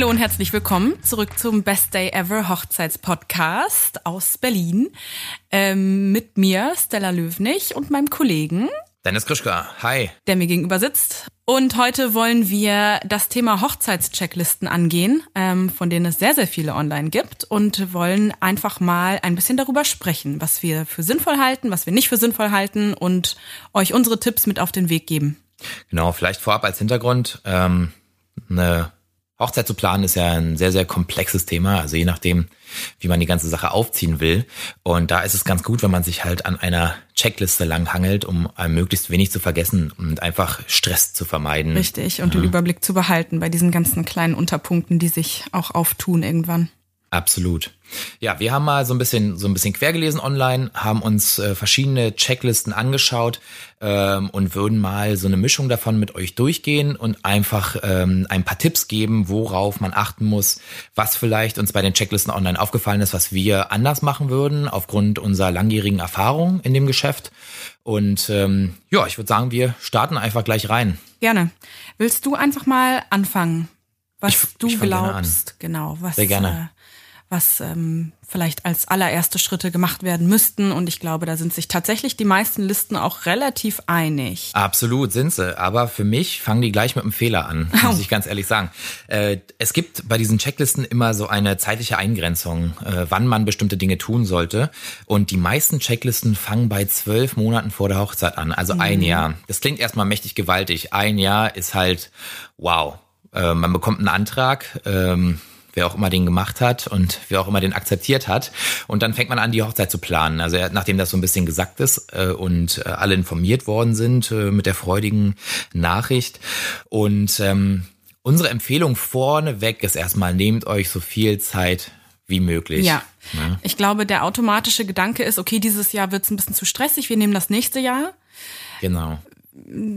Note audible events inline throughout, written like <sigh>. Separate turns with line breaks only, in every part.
Hallo und herzlich willkommen zurück zum Best Day Ever Hochzeitspodcast aus Berlin. Ähm, mit mir, Stella Löwnig und meinem Kollegen
Dennis Krischka, hi.
Der mir gegenüber sitzt. Und heute wollen wir das Thema Hochzeitschecklisten angehen, ähm, von denen es sehr, sehr viele online gibt und wollen einfach mal ein bisschen darüber sprechen, was wir für sinnvoll halten, was wir nicht für sinnvoll halten und euch unsere Tipps mit auf den Weg geben.
Genau, vielleicht vorab als Hintergrund. Ähm, eine Hochzeit zu planen ist ja ein sehr, sehr komplexes Thema. Also je nachdem, wie man die ganze Sache aufziehen will. Und da ist es ganz gut, wenn man sich halt an einer Checkliste langhangelt, um möglichst wenig zu vergessen und einfach Stress zu vermeiden.
Richtig, und ja. den Überblick zu behalten bei diesen ganzen kleinen Unterpunkten, die sich auch auftun irgendwann.
Absolut. Ja, wir haben mal so ein bisschen so ein bisschen quer gelesen online, haben uns äh, verschiedene Checklisten angeschaut ähm, und würden mal so eine Mischung davon mit euch durchgehen und einfach ähm, ein paar Tipps geben, worauf man achten muss, was vielleicht uns bei den Checklisten online aufgefallen ist, was wir anders machen würden aufgrund unserer langjährigen Erfahrung in dem Geschäft. Und ähm, ja, ich würde sagen, wir starten einfach gleich rein.
Gerne. Willst du einfach mal anfangen? Was ich, du ich glaubst, genau, was
Sehr gerne.
Was ähm, vielleicht als allererste Schritte gemacht werden müssten. Und ich glaube, da sind sich tatsächlich die meisten Listen auch relativ einig.
Absolut sind sie. Aber für mich fangen die gleich mit einem Fehler an, muss oh. ich ganz ehrlich sagen. Äh, es gibt bei diesen Checklisten immer so eine zeitliche Eingrenzung, äh, wann man bestimmte Dinge tun sollte. Und die meisten Checklisten fangen bei zwölf Monaten vor der Hochzeit an, also mhm. ein Jahr. Das klingt erstmal mächtig gewaltig. Ein Jahr ist halt wow. Äh, man bekommt einen Antrag. Ähm, wer auch immer den gemacht hat und wer auch immer den akzeptiert hat. Und dann fängt man an, die Hochzeit zu planen. Also nachdem das so ein bisschen gesagt ist äh, und äh, alle informiert worden sind äh, mit der freudigen Nachricht. Und ähm, unsere Empfehlung vorneweg ist erstmal, nehmt euch so viel Zeit wie möglich.
Ja. ja. Ich glaube, der automatische Gedanke ist, okay, dieses Jahr wird es ein bisschen zu stressig, wir nehmen das nächste Jahr.
Genau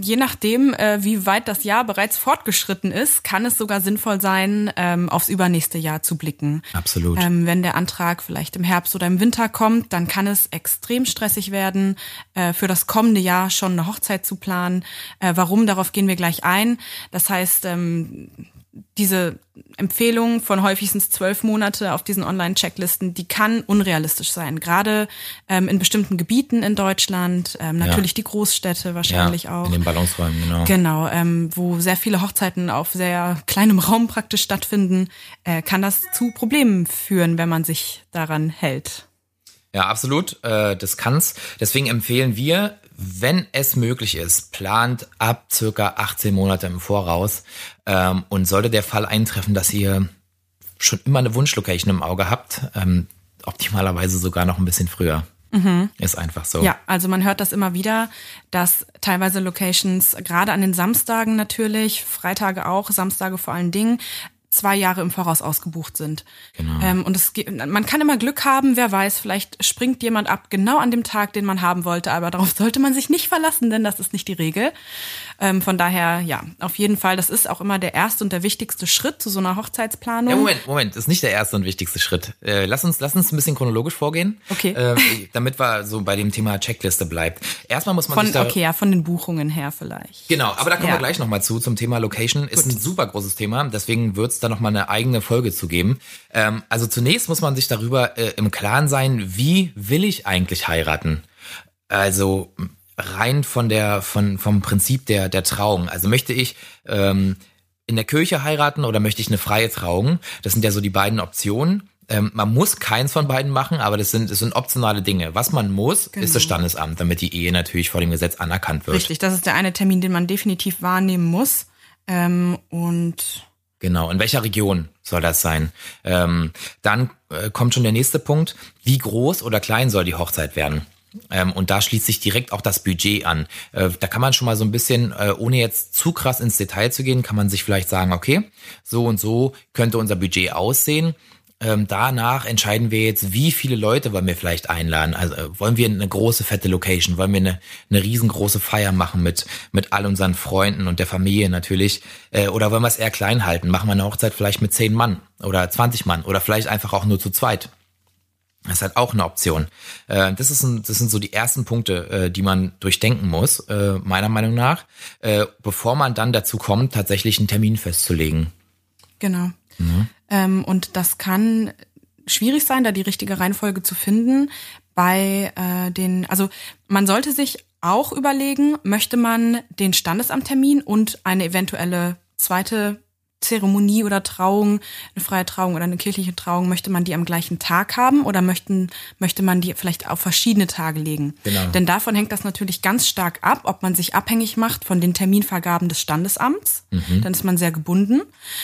je nachdem, äh, wie weit das Jahr bereits fortgeschritten ist, kann es sogar sinnvoll sein, ähm, aufs übernächste Jahr zu blicken.
Absolut.
Ähm, wenn der Antrag vielleicht im Herbst oder im Winter kommt, dann kann es extrem stressig werden, äh, für das kommende Jahr schon eine Hochzeit zu planen. Äh, warum? Darauf gehen wir gleich ein. Das heißt, ähm, diese Empfehlung von häufigstens zwölf Monate auf diesen Online-Checklisten, die kann unrealistisch sein. Gerade ähm, in bestimmten Gebieten in Deutschland, ähm, natürlich ja. die Großstädte wahrscheinlich
ja,
auch.
In den Ballungsräumen, genau.
Genau, ähm, wo sehr viele Hochzeiten auf sehr kleinem Raum praktisch stattfinden, äh, kann das zu Problemen führen, wenn man sich daran hält.
Ja, absolut. Äh, das kann's. Deswegen empfehlen wir, wenn es möglich ist, plant ab circa 18 Monate im Voraus. Ähm, und sollte der Fall eintreffen, dass ihr schon immer eine Wunschlocation im Auge habt, ähm, optimalerweise sogar noch ein bisschen früher. Mhm. Ist einfach so.
Ja, also man hört das immer wieder, dass teilweise Locations, gerade an den Samstagen natürlich, Freitage auch, Samstage vor allen Dingen, zwei Jahre im Voraus ausgebucht sind. Genau. Ähm, und es, man kann immer Glück haben, wer weiß, vielleicht springt jemand ab genau an dem Tag, den man haben wollte, aber darauf <laughs> sollte man sich nicht verlassen, denn das ist nicht die Regel. Ähm, von daher, ja, auf jeden Fall, das ist auch immer der erste und der wichtigste Schritt zu so einer Hochzeitsplanung. Ja,
Moment, Moment, das ist nicht der erste und wichtigste Schritt. Äh, lass uns, lass uns ein bisschen chronologisch vorgehen.
Okay.
Äh, damit wir so bei dem Thema Checkliste bleibt. Erstmal muss man
von,
sich da,
Okay, ja, von den Buchungen her vielleicht.
Genau, aber da kommen ja. wir gleich nochmal zu, zum Thema Location. Ist Gut. ein super großes Thema, deswegen wird's da nochmal eine eigene Folge zu geben. Ähm, also zunächst muss man sich darüber äh, im Klaren sein, wie will ich eigentlich heiraten? Also rein von der, von, vom Prinzip der, der Trauung. Also möchte ich ähm, in der Kirche heiraten oder möchte ich eine freie Trauung? Das sind ja so die beiden Optionen. Ähm, man muss keins von beiden machen, aber das sind, das sind optionale Dinge. Was man muss, genau. ist das genau. Standesamt, damit die Ehe natürlich vor dem Gesetz anerkannt wird.
Richtig, das ist der eine Termin, den man definitiv wahrnehmen muss. Ähm, und
Genau, in welcher Region soll das sein? Ähm, dann äh, kommt schon der nächste Punkt. Wie groß oder klein soll die Hochzeit werden? Ähm, und da schließt sich direkt auch das Budget an. Äh, da kann man schon mal so ein bisschen, äh, ohne jetzt zu krass ins Detail zu gehen, kann man sich vielleicht sagen, okay, so und so könnte unser Budget aussehen ähm, danach entscheiden wir jetzt, wie viele Leute wollen wir vielleicht einladen. Also äh, wollen wir eine große, fette Location, wollen wir eine, eine riesengroße Feier machen mit, mit all unseren Freunden und der Familie natürlich. Äh, oder wollen wir es eher klein halten? Machen wir eine Hochzeit vielleicht mit zehn Mann oder 20 Mann oder vielleicht einfach auch nur zu zweit. Das ist halt auch eine Option. Äh, das, ist ein, das sind so die ersten Punkte, äh, die man durchdenken muss, äh, meiner Meinung nach, bevor man dann dazu kommt, tatsächlich einen Termin festzulegen.
Genau. Mhm. Ähm, und das kann schwierig sein, da die richtige Reihenfolge zu finden. Bei äh, den, also man sollte sich auch überlegen, möchte man den Standesamttermin und eine eventuelle zweite Zeremonie oder Trauung, eine freie Trauung oder eine kirchliche Trauung, möchte man die am gleichen Tag haben oder möchten, möchte man die vielleicht auf verschiedene Tage legen? Genau. Denn davon hängt das natürlich ganz stark ab, ob man sich abhängig macht von den Terminvergaben des Standesamts. Mhm. Dann ist man sehr gebunden.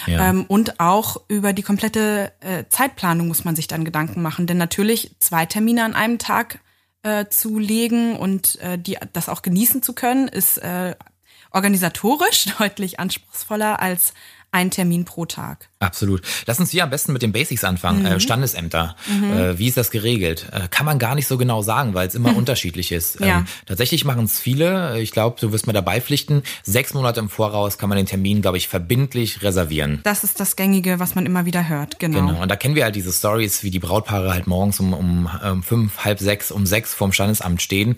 Ja. Ähm, und auch über die komplette äh, Zeitplanung muss man sich dann Gedanken machen. Denn natürlich zwei Termine an einem Tag äh, zu legen und äh, die, das auch genießen zu können, ist äh, organisatorisch <laughs> deutlich anspruchsvoller als ein Termin pro Tag.
Absolut. Lass uns hier am besten mit den Basics anfangen. Mhm. Äh, Standesämter. Mhm. Äh, wie ist das geregelt? Äh, kann man gar nicht so genau sagen, weil es immer mhm. <laughs> unterschiedlich ist. Ja. Ähm, tatsächlich machen es viele. Ich glaube, du wirst mir dabei pflichten. Sechs Monate im Voraus kann man den Termin, glaube ich, verbindlich reservieren.
Das ist das Gängige, was man immer wieder hört. Genau. Genau.
Und da kennen wir halt diese Stories, wie die Brautpaare halt morgens um, um, um fünf, halb sechs, um sechs vorm Standesamt stehen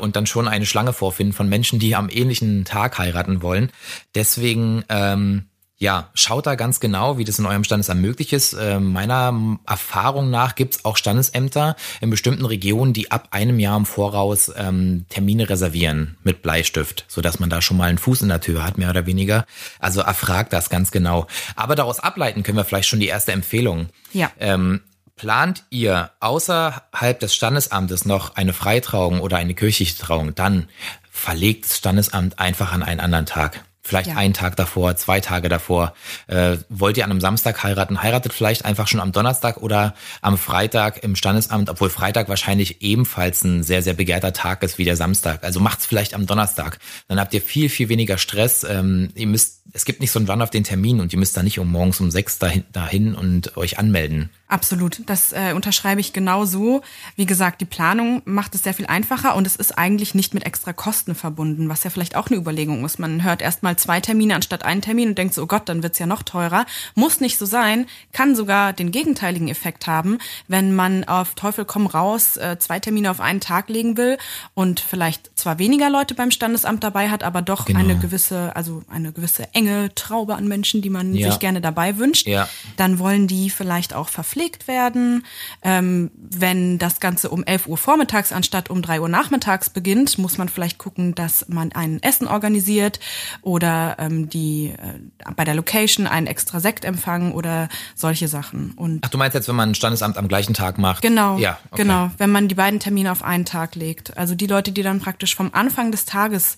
und dann schon eine Schlange vorfinden von Menschen, die am ähnlichen Tag heiraten wollen. Deswegen ähm, ja, schaut da ganz genau, wie das in eurem Standesamt möglich ist. Äh, meiner Erfahrung nach gibt's auch Standesämter in bestimmten Regionen, die ab einem Jahr im Voraus ähm, Termine reservieren mit Bleistift, sodass man da schon mal einen Fuß in der Tür hat, mehr oder weniger. Also erfragt das ganz genau. Aber daraus ableiten können wir vielleicht schon die erste Empfehlung. Ja. Ähm, Plant ihr außerhalb des Standesamtes noch eine Freitrauung oder eine kirchliche Trauung, dann verlegt das Standesamt einfach an einen anderen Tag. Vielleicht ja. einen Tag davor, zwei Tage davor. Äh, wollt ihr an einem Samstag heiraten? Heiratet vielleicht einfach schon am Donnerstag oder am Freitag im Standesamt, obwohl Freitag wahrscheinlich ebenfalls ein sehr, sehr begehrter Tag ist wie der Samstag. Also macht's vielleicht am Donnerstag. Dann habt ihr viel, viel weniger Stress. Ähm, ihr müsst, es gibt nicht so einen Run auf den Termin und ihr müsst da nicht um morgens um sechs dahin, dahin und euch anmelden.
Absolut, das äh, unterschreibe ich genau so. Wie gesagt, die Planung macht es sehr viel einfacher und es ist eigentlich nicht mit extra Kosten verbunden, was ja vielleicht auch eine Überlegung ist. Man hört erstmal zwei Termine anstatt einen Termin und denkt so, oh Gott, dann wird's ja noch teurer. Muss nicht so sein, kann sogar den gegenteiligen Effekt haben, wenn man auf Teufel komm raus äh, zwei Termine auf einen Tag legen will und vielleicht zwar weniger Leute beim Standesamt dabei hat, aber doch genau. eine gewisse, also eine gewisse enge Traube an Menschen, die man ja. sich gerne dabei wünscht, ja. dann wollen die vielleicht auch gepflegt werden. Ähm, wenn das Ganze um 11 Uhr vormittags anstatt um 3 Uhr nachmittags beginnt, muss man vielleicht gucken, dass man ein Essen organisiert oder ähm, die äh, bei der Location einen extra Sektempfang oder solche Sachen.
Und Ach, du meinst jetzt, wenn man ein Standesamt am gleichen Tag macht?
Genau. Ja, okay. genau. Wenn man die beiden Termine auf einen Tag legt. Also die Leute, die dann praktisch vom Anfang des Tages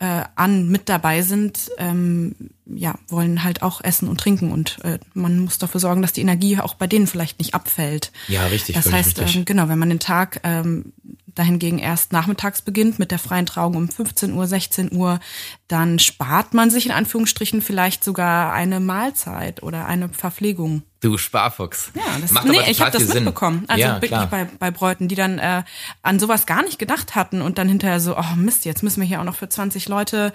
äh, an mit dabei sind, ähm, ja, wollen halt auch essen und trinken und äh, man muss dafür sorgen, dass die Energie auch bei denen vielleicht nicht abfällt.
Ja, richtig.
Das heißt,
richtig.
Ähm, genau, wenn man den Tag ähm, dahingegen erst nachmittags beginnt mit der freien Trauung um 15 Uhr, 16 Uhr, dann spart man sich in Anführungsstrichen vielleicht sogar eine Mahlzeit oder eine Verpflegung.
Du Sparfuchs.
Ja, das Macht nee, aber ich habe das mitbekommen. Also ja, wirklich bei, bei Bräuten, die dann äh, an sowas gar nicht gedacht hatten und dann hinterher so, oh Mist, jetzt müssen wir hier auch noch für 20 Leute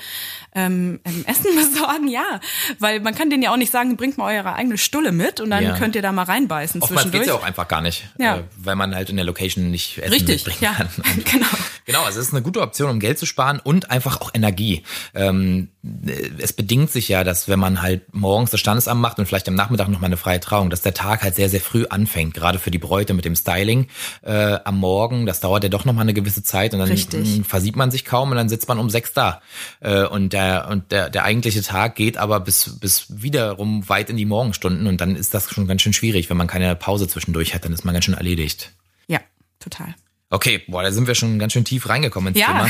ähm, <laughs> Essen besorgen. Ja, weil man kann denen ja auch nicht sagen, bringt mal eure eigene Stulle mit und dann ja. könnt ihr da mal reinbeißen
Oftmals zwischendurch. geht's ja auch einfach gar nicht, ja. äh, weil man halt in der Location nicht Essen Richtig, mitbringen ja. kann. <laughs> genau. Genau, also es ist eine gute Option, um Geld zu sparen und einfach auch Energie. Ähm, es bedingt sich ja, dass wenn man halt morgens das Standesamt macht und vielleicht am Nachmittag noch mal eine freie Trauung, dass der Tag halt sehr, sehr früh anfängt, gerade für die Bräute mit dem Styling äh, am Morgen. Das dauert ja doch noch mal eine gewisse Zeit und dann Richtig. versieht man sich kaum und dann sitzt man um sechs da. Äh, und der und der, der eigentliche Tag geht aber bis, bis wiederum weit in die Morgenstunden und dann ist das schon ganz schön schwierig. Wenn man keine Pause zwischendurch hat, dann ist man ganz schön erledigt.
Ja, total.
Okay, boah, da sind wir schon ganz schön tief reingekommen ins ja. Thema.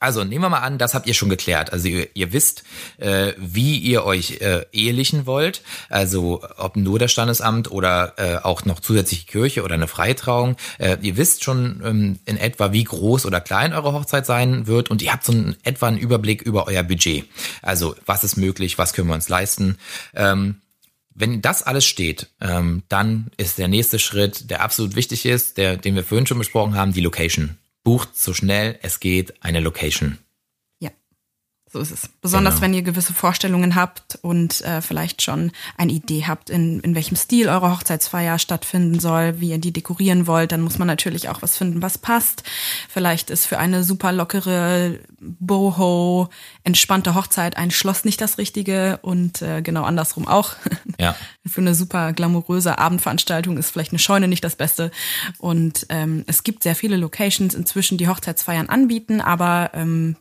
Also nehmen wir mal an, das habt ihr schon geklärt. Also ihr, ihr wisst, äh, wie ihr euch äh, ehelichen wollt. Also ob nur das Standesamt oder äh, auch noch zusätzlich Kirche oder eine Freitrauung. Äh, ihr wisst schon ähm, in etwa, wie groß oder klein eure Hochzeit sein wird und ihr habt so einen, etwa einen Überblick über euer Budget. Also was ist möglich, was können wir uns leisten. Ähm, wenn das alles steht, ähm, dann ist der nächste Schritt, der absolut wichtig ist, der, den wir vorhin schon besprochen haben, die Location. Bucht so schnell es geht eine Location.
So ist es. Besonders genau. wenn ihr gewisse Vorstellungen habt und äh, vielleicht schon eine Idee habt, in, in welchem Stil eure Hochzeitsfeier stattfinden soll, wie ihr die dekorieren wollt, dann muss man natürlich auch was finden, was passt. Vielleicht ist für eine super lockere, boho, entspannte Hochzeit ein Schloss nicht das Richtige und äh, genau andersrum auch. <laughs> Ja. für eine super glamouröse Abendveranstaltung ist vielleicht eine Scheune nicht das Beste. Und ähm, es gibt sehr viele Locations inzwischen, die Hochzeitsfeiern anbieten, aber ähm,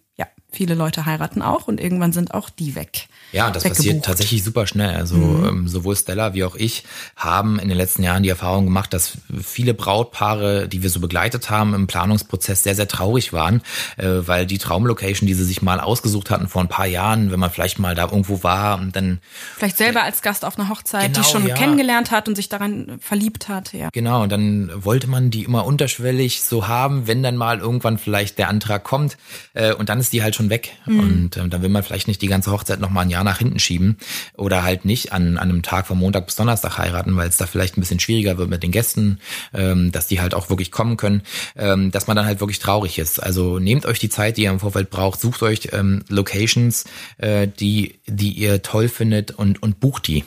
viele Leute heiraten auch und irgendwann sind auch die weg.
Ja, das passiert tatsächlich super schnell. Also mhm. ähm, sowohl Stella wie auch ich haben in den letzten Jahren die Erfahrung gemacht, dass viele Brautpaare, die wir so begleitet haben im Planungsprozess, sehr, sehr traurig waren, äh, weil die Traumlocation, die sie sich mal ausgesucht hatten vor ein paar Jahren, wenn man vielleicht mal da irgendwo war und dann
vielleicht selber als Gast auf einer Hochzeit, genau, die schon ja. kennengelernt hat und sich daran verliebt hat, ja.
Genau, und dann wollte man die immer unterschwellig so haben, wenn dann mal irgendwann vielleicht der Antrag kommt äh, und dann ist die halt schon weg mhm. und äh, dann will man vielleicht nicht die ganze Hochzeit noch mal ein Jahr nach hinten schieben oder halt nicht an, an einem Tag von Montag bis Donnerstag heiraten, weil es da vielleicht ein bisschen schwieriger wird mit den Gästen, ähm, dass die halt auch wirklich kommen können, ähm, dass man dann halt wirklich traurig ist. Also nehmt euch die Zeit, die ihr im Vorfeld braucht, sucht euch ähm, Locations, äh, die, die ihr toll findet und, und bucht die.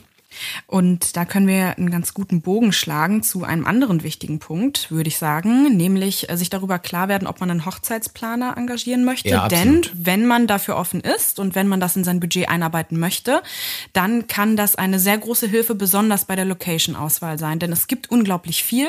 Und da können wir einen ganz guten Bogen schlagen zu einem anderen wichtigen Punkt, würde ich sagen, nämlich äh, sich darüber klar werden, ob man einen Hochzeitsplaner engagieren möchte. Ja, Denn wenn man dafür offen ist und wenn man das in sein Budget einarbeiten möchte, dann kann das eine sehr große Hilfe, besonders bei der Location-Auswahl sein. Denn es gibt unglaublich viel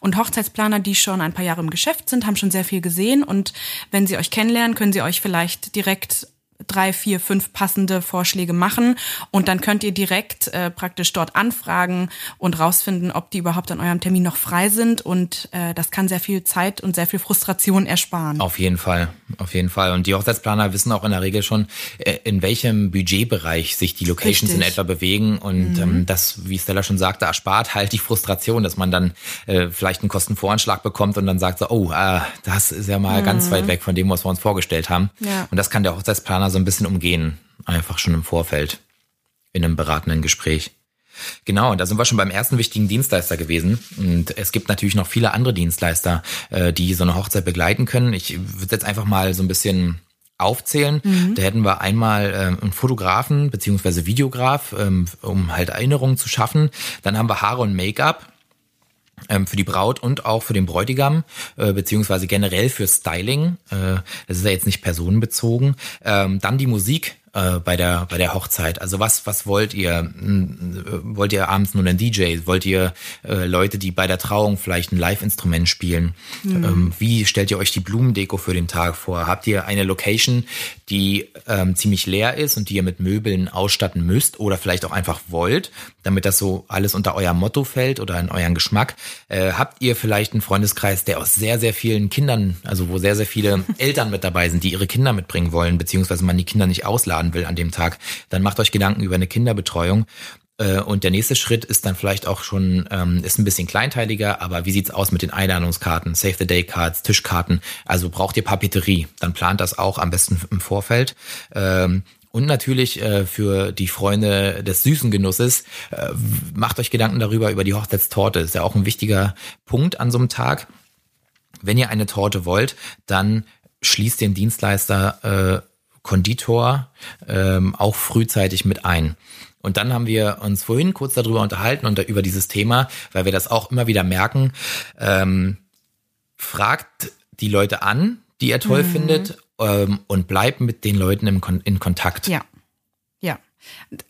und Hochzeitsplaner, die schon ein paar Jahre im Geschäft sind, haben schon sehr viel gesehen und wenn sie euch kennenlernen, können sie euch vielleicht direkt drei, vier, fünf passende Vorschläge machen und dann könnt ihr direkt äh, praktisch dort anfragen und rausfinden, ob die überhaupt an eurem Termin noch frei sind und äh, das kann sehr viel Zeit und sehr viel Frustration ersparen.
Auf jeden Fall, auf jeden Fall. Und die Hochzeitsplaner wissen auch in der Regel schon, äh, in welchem Budgetbereich sich die Locations Richtig. in etwa bewegen und mhm. ähm, das, wie Stella schon sagte, erspart halt die Frustration, dass man dann äh, vielleicht einen Kostenvoranschlag bekommt und dann sagt so, oh, äh, das ist ja mal mhm. ganz weit weg von dem, was wir uns vorgestellt haben. Ja. Und das kann der Hochzeitsplaner so ein bisschen umgehen, einfach schon im Vorfeld, in einem beratenden Gespräch. Genau, da sind wir schon beim ersten wichtigen Dienstleister gewesen. Und es gibt natürlich noch viele andere Dienstleister, äh, die so eine Hochzeit begleiten können. Ich würde jetzt einfach mal so ein bisschen aufzählen. Mhm. Da hätten wir einmal ähm, einen Fotografen beziehungsweise Videograf, ähm, um halt Erinnerungen zu schaffen. Dann haben wir Haare und Make-up für die Braut und auch für den Bräutigam, äh, beziehungsweise generell für Styling. Äh, das ist ja jetzt nicht personenbezogen. Ähm, dann die Musik, äh, bei der bei der Hochzeit? Also was was wollt ihr? Hm, wollt ihr abends nur einen DJ? Wollt ihr äh, Leute, die bei der Trauung vielleicht ein Live-Instrument spielen? Mhm. Ähm, wie stellt ihr euch die Blumendeko für den Tag vor? Habt ihr eine Location, die ähm, ziemlich leer ist und die ihr mit Möbeln ausstatten müsst oder vielleicht auch einfach wollt, damit das so alles unter euer Motto fällt oder in euren Geschmack? Äh, habt ihr vielleicht einen Freundeskreis, der aus sehr sehr vielen Kindern, also wo sehr sehr viele <laughs> Eltern mit dabei sind, die ihre Kinder mitbringen wollen, beziehungsweise man die Kinder nicht ausladen? Einladen will an dem Tag, dann macht euch Gedanken über eine Kinderbetreuung. Äh, und der nächste Schritt ist dann vielleicht auch schon, ähm, ist ein bisschen kleinteiliger, aber wie sieht's aus mit den Einladungskarten, Save the Day Cards, Tischkarten? Also braucht ihr Papeterie, dann plant das auch am besten im Vorfeld. Ähm, und natürlich äh, für die Freunde des süßen Genusses, äh, macht euch Gedanken darüber, über die Hochzeitstorte. ist ja auch ein wichtiger Punkt an so einem Tag. Wenn ihr eine Torte wollt, dann schließt den Dienstleister äh, Konditor ähm, auch frühzeitig mit ein. Und dann haben wir uns vorhin kurz darüber unterhalten und über dieses Thema, weil wir das auch immer wieder merken. Ähm, fragt die Leute an, die er toll mhm. findet, ähm, und bleibt mit den Leuten im Kon in Kontakt.
Ja. Ja.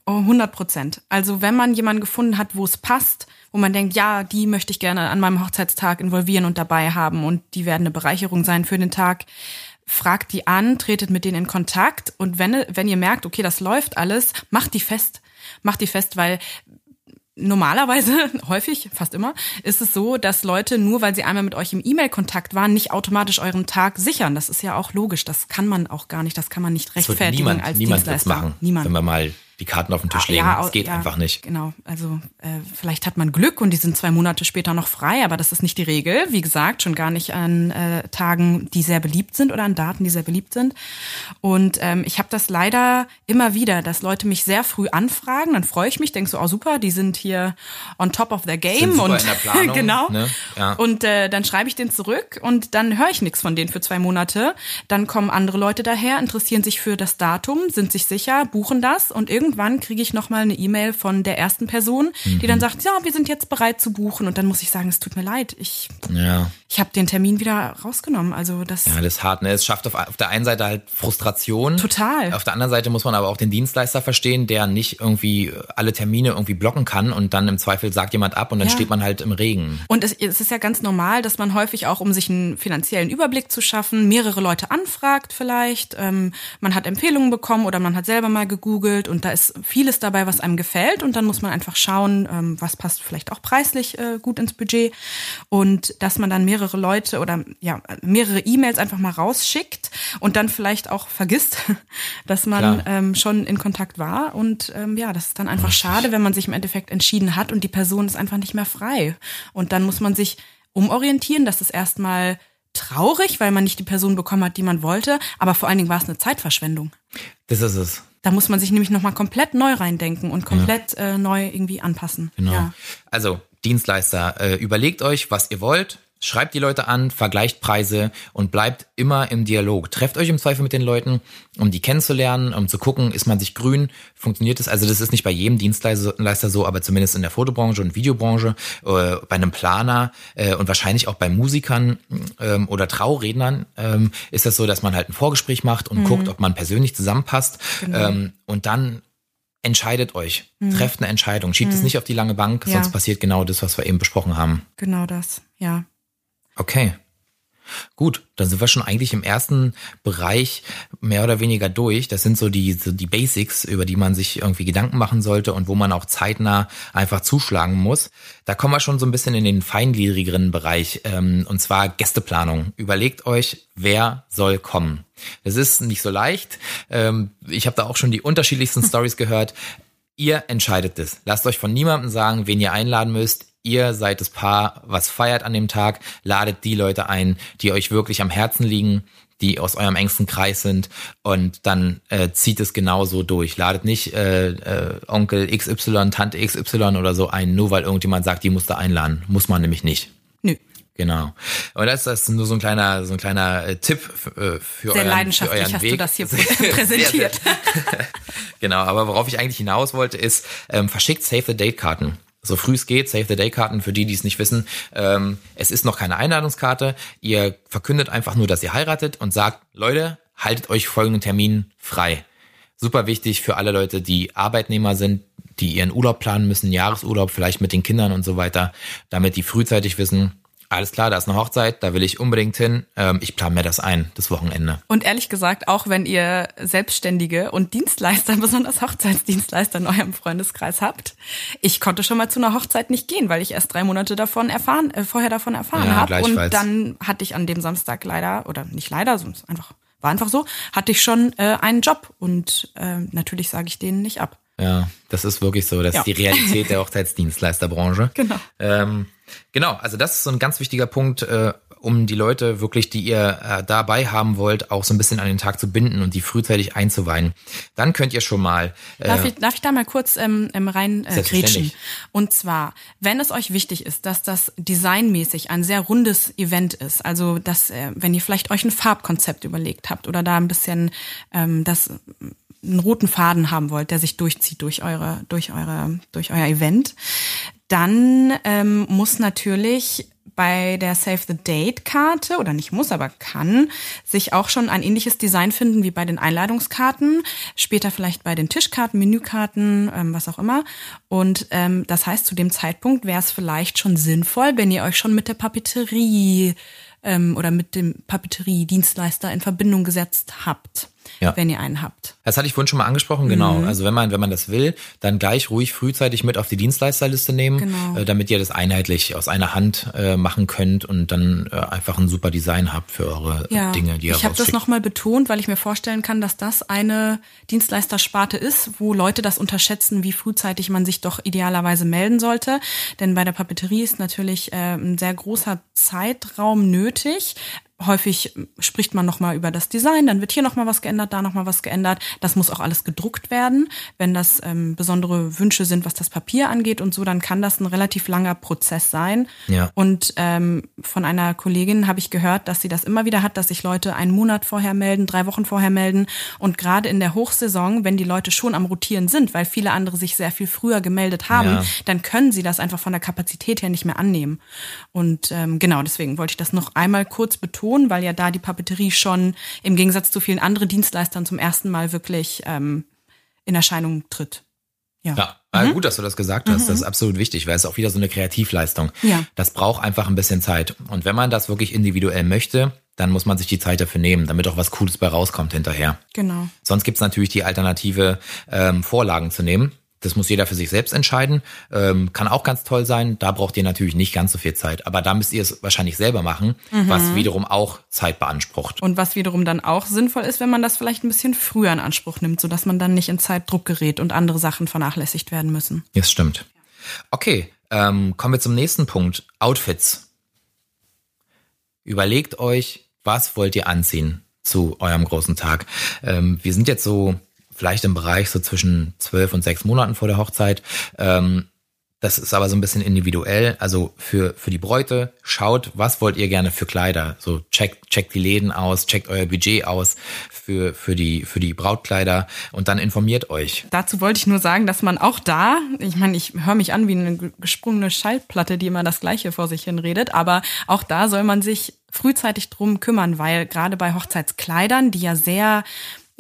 100 Prozent. Also wenn man jemanden gefunden hat, wo es passt, wo man denkt, ja, die möchte ich gerne an meinem Hochzeitstag involvieren und dabei haben und die werden eine Bereicherung sein für den Tag, fragt die an, tretet mit denen in Kontakt und wenn, wenn ihr merkt, okay, das läuft alles, macht die fest. Macht die fest, weil normalerweise, <laughs> häufig, fast immer, ist es so, dass Leute nur, weil sie einmal mit euch im E-Mail-Kontakt waren, nicht automatisch euren Tag sichern. Das ist ja auch logisch. Das kann man auch gar nicht. Das kann man nicht rechtfertigen
niemand,
als
niemand Dienstleister. Machen, niemand. Wenn wir mal die Karten auf den Tisch ah, legen. Ja, das geht ja, einfach nicht.
Genau. Also äh, vielleicht hat man Glück und die sind zwei Monate später noch frei, aber das ist nicht die Regel. Wie gesagt, schon gar nicht an äh, Tagen, die sehr beliebt sind oder an Daten, die sehr beliebt sind. Und ähm, ich habe das leider immer wieder, dass Leute mich sehr früh anfragen. Dann freue ich mich, denke so, oh super, die sind hier on top of their game
und <laughs> Planung,
genau. Ne? Ja. Und äh, dann schreibe ich den zurück und dann höre ich nichts von denen für zwei Monate. Dann kommen andere Leute daher, interessieren sich für das Datum, sind sich sicher, buchen das und irgendwann kriege ich nochmal eine E-Mail von der ersten Person, die dann mhm. sagt, ja, wir sind jetzt bereit zu buchen und dann muss ich sagen, es tut mir leid, ich, ja. ich habe den Termin wieder rausgenommen. Also das.
Ja, das ist hart. Ne? Es schafft auf, auf der einen Seite halt Frustration.
Total.
Auf der anderen Seite muss man aber auch den Dienstleister verstehen, der nicht irgendwie alle Termine irgendwie blocken kann und dann im Zweifel sagt jemand ab und dann ja. steht man halt im Regen.
Und es, es ist ja ganz normal, dass man häufig auch, um sich einen finanziellen Überblick zu schaffen, mehrere Leute anfragt vielleicht. Ähm, man hat Empfehlungen bekommen oder man hat selber mal gegoogelt und da ist vieles dabei, was einem gefällt. Und dann muss man einfach schauen, ähm, was passt vielleicht auch preislich äh, gut ins Budget. Und dass man dann mehrere Leute oder ja mehrere E-Mails einfach mal rausschickt und dann vielleicht auch vergisst, <laughs> dass man ähm, schon in Kontakt war. Und ähm, ja, das ist dann einfach schade, wenn man sich im Endeffekt entschieden hat und die Person ist einfach nicht mehr frei. Und dann muss man sich umorientieren, das ist erstmal traurig, weil man nicht die Person bekommen hat, die man wollte, aber vor allen Dingen war es eine Zeitverschwendung.
Das ist es.
Da muss man sich nämlich nochmal komplett neu reindenken und komplett ja. äh, neu irgendwie anpassen.
Genau. Ja. Also Dienstleister, äh, überlegt euch, was ihr wollt, Schreibt die Leute an, vergleicht Preise und bleibt immer im Dialog. Trefft euch im Zweifel mit den Leuten, um die kennenzulernen, um zu gucken, ist man sich grün, funktioniert es? Also das ist nicht bei jedem Dienstleister so, aber zumindest in der Fotobranche und Videobranche, äh, bei einem Planer äh, und wahrscheinlich auch bei Musikern ähm, oder Traurednern ähm, ist das so, dass man halt ein Vorgespräch macht und mhm. guckt, ob man persönlich zusammenpasst genau. ähm, und dann entscheidet euch, mhm. trefft eine Entscheidung, schiebt mhm. es nicht auf die lange Bank, ja. sonst passiert genau das, was wir eben besprochen haben.
Genau das, ja.
Okay. Gut, dann sind wir schon eigentlich im ersten Bereich mehr oder weniger durch. Das sind so die, so die Basics, über die man sich irgendwie Gedanken machen sollte und wo man auch zeitnah einfach zuschlagen muss. Da kommen wir schon so ein bisschen in den feingliedrigeren Bereich, ähm, und zwar Gästeplanung. Überlegt euch, wer soll kommen. Das ist nicht so leicht. Ähm, ich habe da auch schon die unterschiedlichsten <laughs> Stories gehört. Ihr entscheidet es. Lasst euch von niemandem sagen, wen ihr einladen müsst ihr seid das Paar, was feiert an dem Tag, ladet die Leute ein, die euch wirklich am Herzen liegen, die aus eurem engsten Kreis sind und dann äh, zieht es genauso durch. Ladet nicht äh, äh, Onkel XY, Tante XY oder so ein, nur weil irgendjemand sagt, die muss da einladen. Muss man nämlich nicht.
Nö.
Genau. Und das, das ist nur so ein kleiner, so ein kleiner äh, Tipp äh, für,
sehr
euren,
leidenschaftlich
für euren
hast
Weg.
du das hier präsentiert. <laughs>
genau, aber worauf ich eigentlich hinaus wollte, ist, ähm, verschickt Save the Date Karten so früh es geht, Save the Day Karten für die, die es nicht wissen. Ähm, es ist noch keine Einladungskarte. Ihr verkündet einfach nur, dass ihr heiratet und sagt, Leute, haltet euch folgenden Termin frei. Super wichtig für alle Leute, die Arbeitnehmer sind, die ihren Urlaub planen müssen, Jahresurlaub vielleicht mit den Kindern und so weiter, damit die frühzeitig wissen, alles klar, da ist eine Hochzeit, da will ich unbedingt hin. Ähm, ich plane mir das ein, das Wochenende.
Und ehrlich gesagt, auch wenn ihr Selbstständige und Dienstleister, <laughs> besonders Hochzeitsdienstleister in eurem Freundeskreis habt, ich konnte schon mal zu einer Hochzeit nicht gehen, weil ich erst drei Monate davon erfahren, äh, vorher davon erfahren ja, habe. Und dann hatte ich an dem Samstag leider, oder nicht leider, sondern einfach, war einfach so, hatte ich schon äh, einen Job. Und äh, natürlich sage ich denen nicht ab.
Ja, das ist wirklich so. Das ja. ist die Realität der Hochzeitsdienstleisterbranche. <laughs>
Genau.
Ähm, genau, also das ist so ein ganz wichtiger Punkt, äh, um die Leute wirklich, die ihr äh, dabei haben wollt, auch so ein bisschen an den Tag zu binden und die frühzeitig einzuweihen. Dann könnt ihr schon mal.
Äh, darf, ich, darf ich da mal kurz ähm, rein äh, grätschen? Und zwar, wenn es euch wichtig ist, dass das designmäßig ein sehr rundes Event ist, also dass, äh, wenn ihr vielleicht euch ein Farbkonzept überlegt habt oder da ein bisschen ähm, das einen roten Faden haben wollt, der sich durchzieht durch eure, durch eure, durch euer Event, dann ähm, muss natürlich bei der Save the Date Karte oder nicht muss, aber kann sich auch schon ein ähnliches Design finden wie bei den Einladungskarten, später vielleicht bei den Tischkarten, Menükarten, ähm, was auch immer. Und ähm, das heißt, zu dem Zeitpunkt wäre es vielleicht schon sinnvoll, wenn ihr euch schon mit der Papeterie ähm, oder mit dem Papeterie-Dienstleister in Verbindung gesetzt habt. Ja. wenn ihr einen habt.
Das hatte ich vorhin schon mal angesprochen, genau. Mhm. Also wenn man, wenn man das will, dann gleich ruhig frühzeitig mit auf die Dienstleisterliste nehmen, genau. äh, damit ihr das einheitlich aus einer Hand äh, machen könnt und dann äh, einfach ein super Design habt für eure ja. Dinge, die ihr
Ich habe das nochmal betont, weil ich mir vorstellen kann, dass das eine Dienstleistersparte ist, wo Leute das unterschätzen, wie frühzeitig man sich doch idealerweise melden sollte. Denn bei der Papeterie ist natürlich äh, ein sehr großer Zeitraum nötig häufig spricht man nochmal über das Design, dann wird hier nochmal was geändert, da nochmal was geändert. Das muss auch alles gedruckt werden. Wenn das ähm, besondere Wünsche sind, was das Papier angeht und so, dann kann das ein relativ langer Prozess sein. Ja. Und ähm, von einer Kollegin habe ich gehört, dass sie das immer wieder hat, dass sich Leute einen Monat vorher melden, drei Wochen vorher melden. Und gerade in der Hochsaison, wenn die Leute schon am Rotieren sind, weil viele andere sich sehr viel früher gemeldet haben, ja. dann können sie das einfach von der Kapazität her nicht mehr annehmen. Und ähm, genau, deswegen wollte ich das noch einmal kurz betonen Ton, weil ja da die Papeterie schon im Gegensatz zu vielen anderen Dienstleistern zum ersten Mal wirklich ähm, in Erscheinung tritt.
Ja. ja. Mhm. Gut, dass du das gesagt hast. Mhm. Das ist absolut wichtig, weil es auch wieder so eine Kreativleistung. Ja. Das braucht einfach ein bisschen Zeit. Und wenn man das wirklich individuell möchte, dann muss man sich die Zeit dafür nehmen, damit auch was Cooles bei rauskommt hinterher.
Genau.
Sonst gibt's natürlich die Alternative, ähm, Vorlagen zu nehmen. Das muss jeder für sich selbst entscheiden. Ähm, kann auch ganz toll sein. Da braucht ihr natürlich nicht ganz so viel Zeit. Aber da müsst ihr es wahrscheinlich selber machen, mhm. was wiederum auch Zeit beansprucht.
Und was wiederum dann auch sinnvoll ist, wenn man das vielleicht ein bisschen früher in Anspruch nimmt, sodass man dann nicht in Zeitdruck gerät und andere Sachen vernachlässigt werden müssen.
Das stimmt. Okay, ähm, kommen wir zum nächsten Punkt. Outfits. Überlegt euch, was wollt ihr anziehen zu eurem großen Tag. Ähm, wir sind jetzt so vielleicht im Bereich so zwischen zwölf und sechs Monaten vor der Hochzeit. Ähm, das ist aber so ein bisschen individuell. Also für, für die Bräute, schaut, was wollt ihr gerne für Kleider? So checkt, checkt die Läden aus, checkt euer Budget aus für, für die, für die Brautkleider und dann informiert euch.
Dazu wollte ich nur sagen, dass man auch da, ich meine, ich höre mich an wie eine gesprungene Schallplatte, die immer das Gleiche vor sich hin redet, aber auch da soll man sich frühzeitig drum kümmern, weil gerade bei Hochzeitskleidern, die ja sehr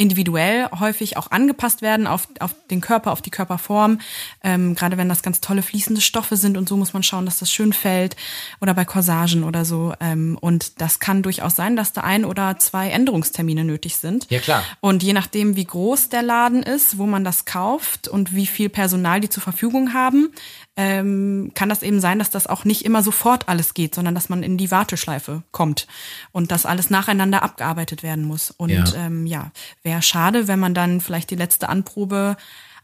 individuell häufig auch angepasst werden auf, auf den Körper, auf die Körperform. Ähm, gerade wenn das ganz tolle fließende Stoffe sind und so muss man schauen, dass das schön fällt. Oder bei Corsagen oder so. Ähm, und das kann durchaus sein, dass da ein oder zwei Änderungstermine nötig sind.
Ja, klar.
Und je nachdem, wie groß der Laden ist, wo man das kauft und wie viel Personal die zur Verfügung haben, ähm, kann das eben sein, dass das auch nicht immer sofort alles geht, sondern dass man in die Warteschleife kommt und dass alles nacheinander abgearbeitet werden muss. Und ja, ähm, ja wäre schade, wenn man dann vielleicht die letzte Anprobe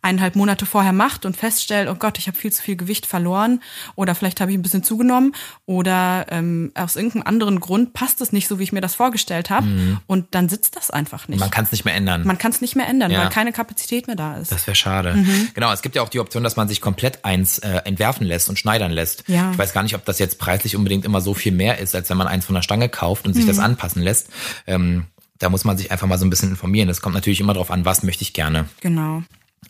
eineinhalb Monate vorher macht und feststellt, oh Gott, ich habe viel zu viel Gewicht verloren oder vielleicht habe ich ein bisschen zugenommen oder ähm, aus irgendeinem anderen Grund passt es nicht so, wie ich mir das vorgestellt habe mhm. und dann sitzt das einfach nicht.
Man kann es nicht mehr ändern.
Man kann es nicht mehr ändern, ja. weil keine Kapazität mehr da ist.
Das wäre schade. Mhm. Genau, es gibt ja auch die Option, dass man sich komplett eins äh, entwerfen lässt und schneidern lässt. Ja. Ich weiß gar nicht, ob das jetzt preislich unbedingt immer so viel mehr ist, als wenn man eins von der Stange kauft und sich mhm. das anpassen lässt. Ähm, da muss man sich einfach mal so ein bisschen informieren. Es kommt natürlich immer darauf an, was möchte ich gerne.
Genau.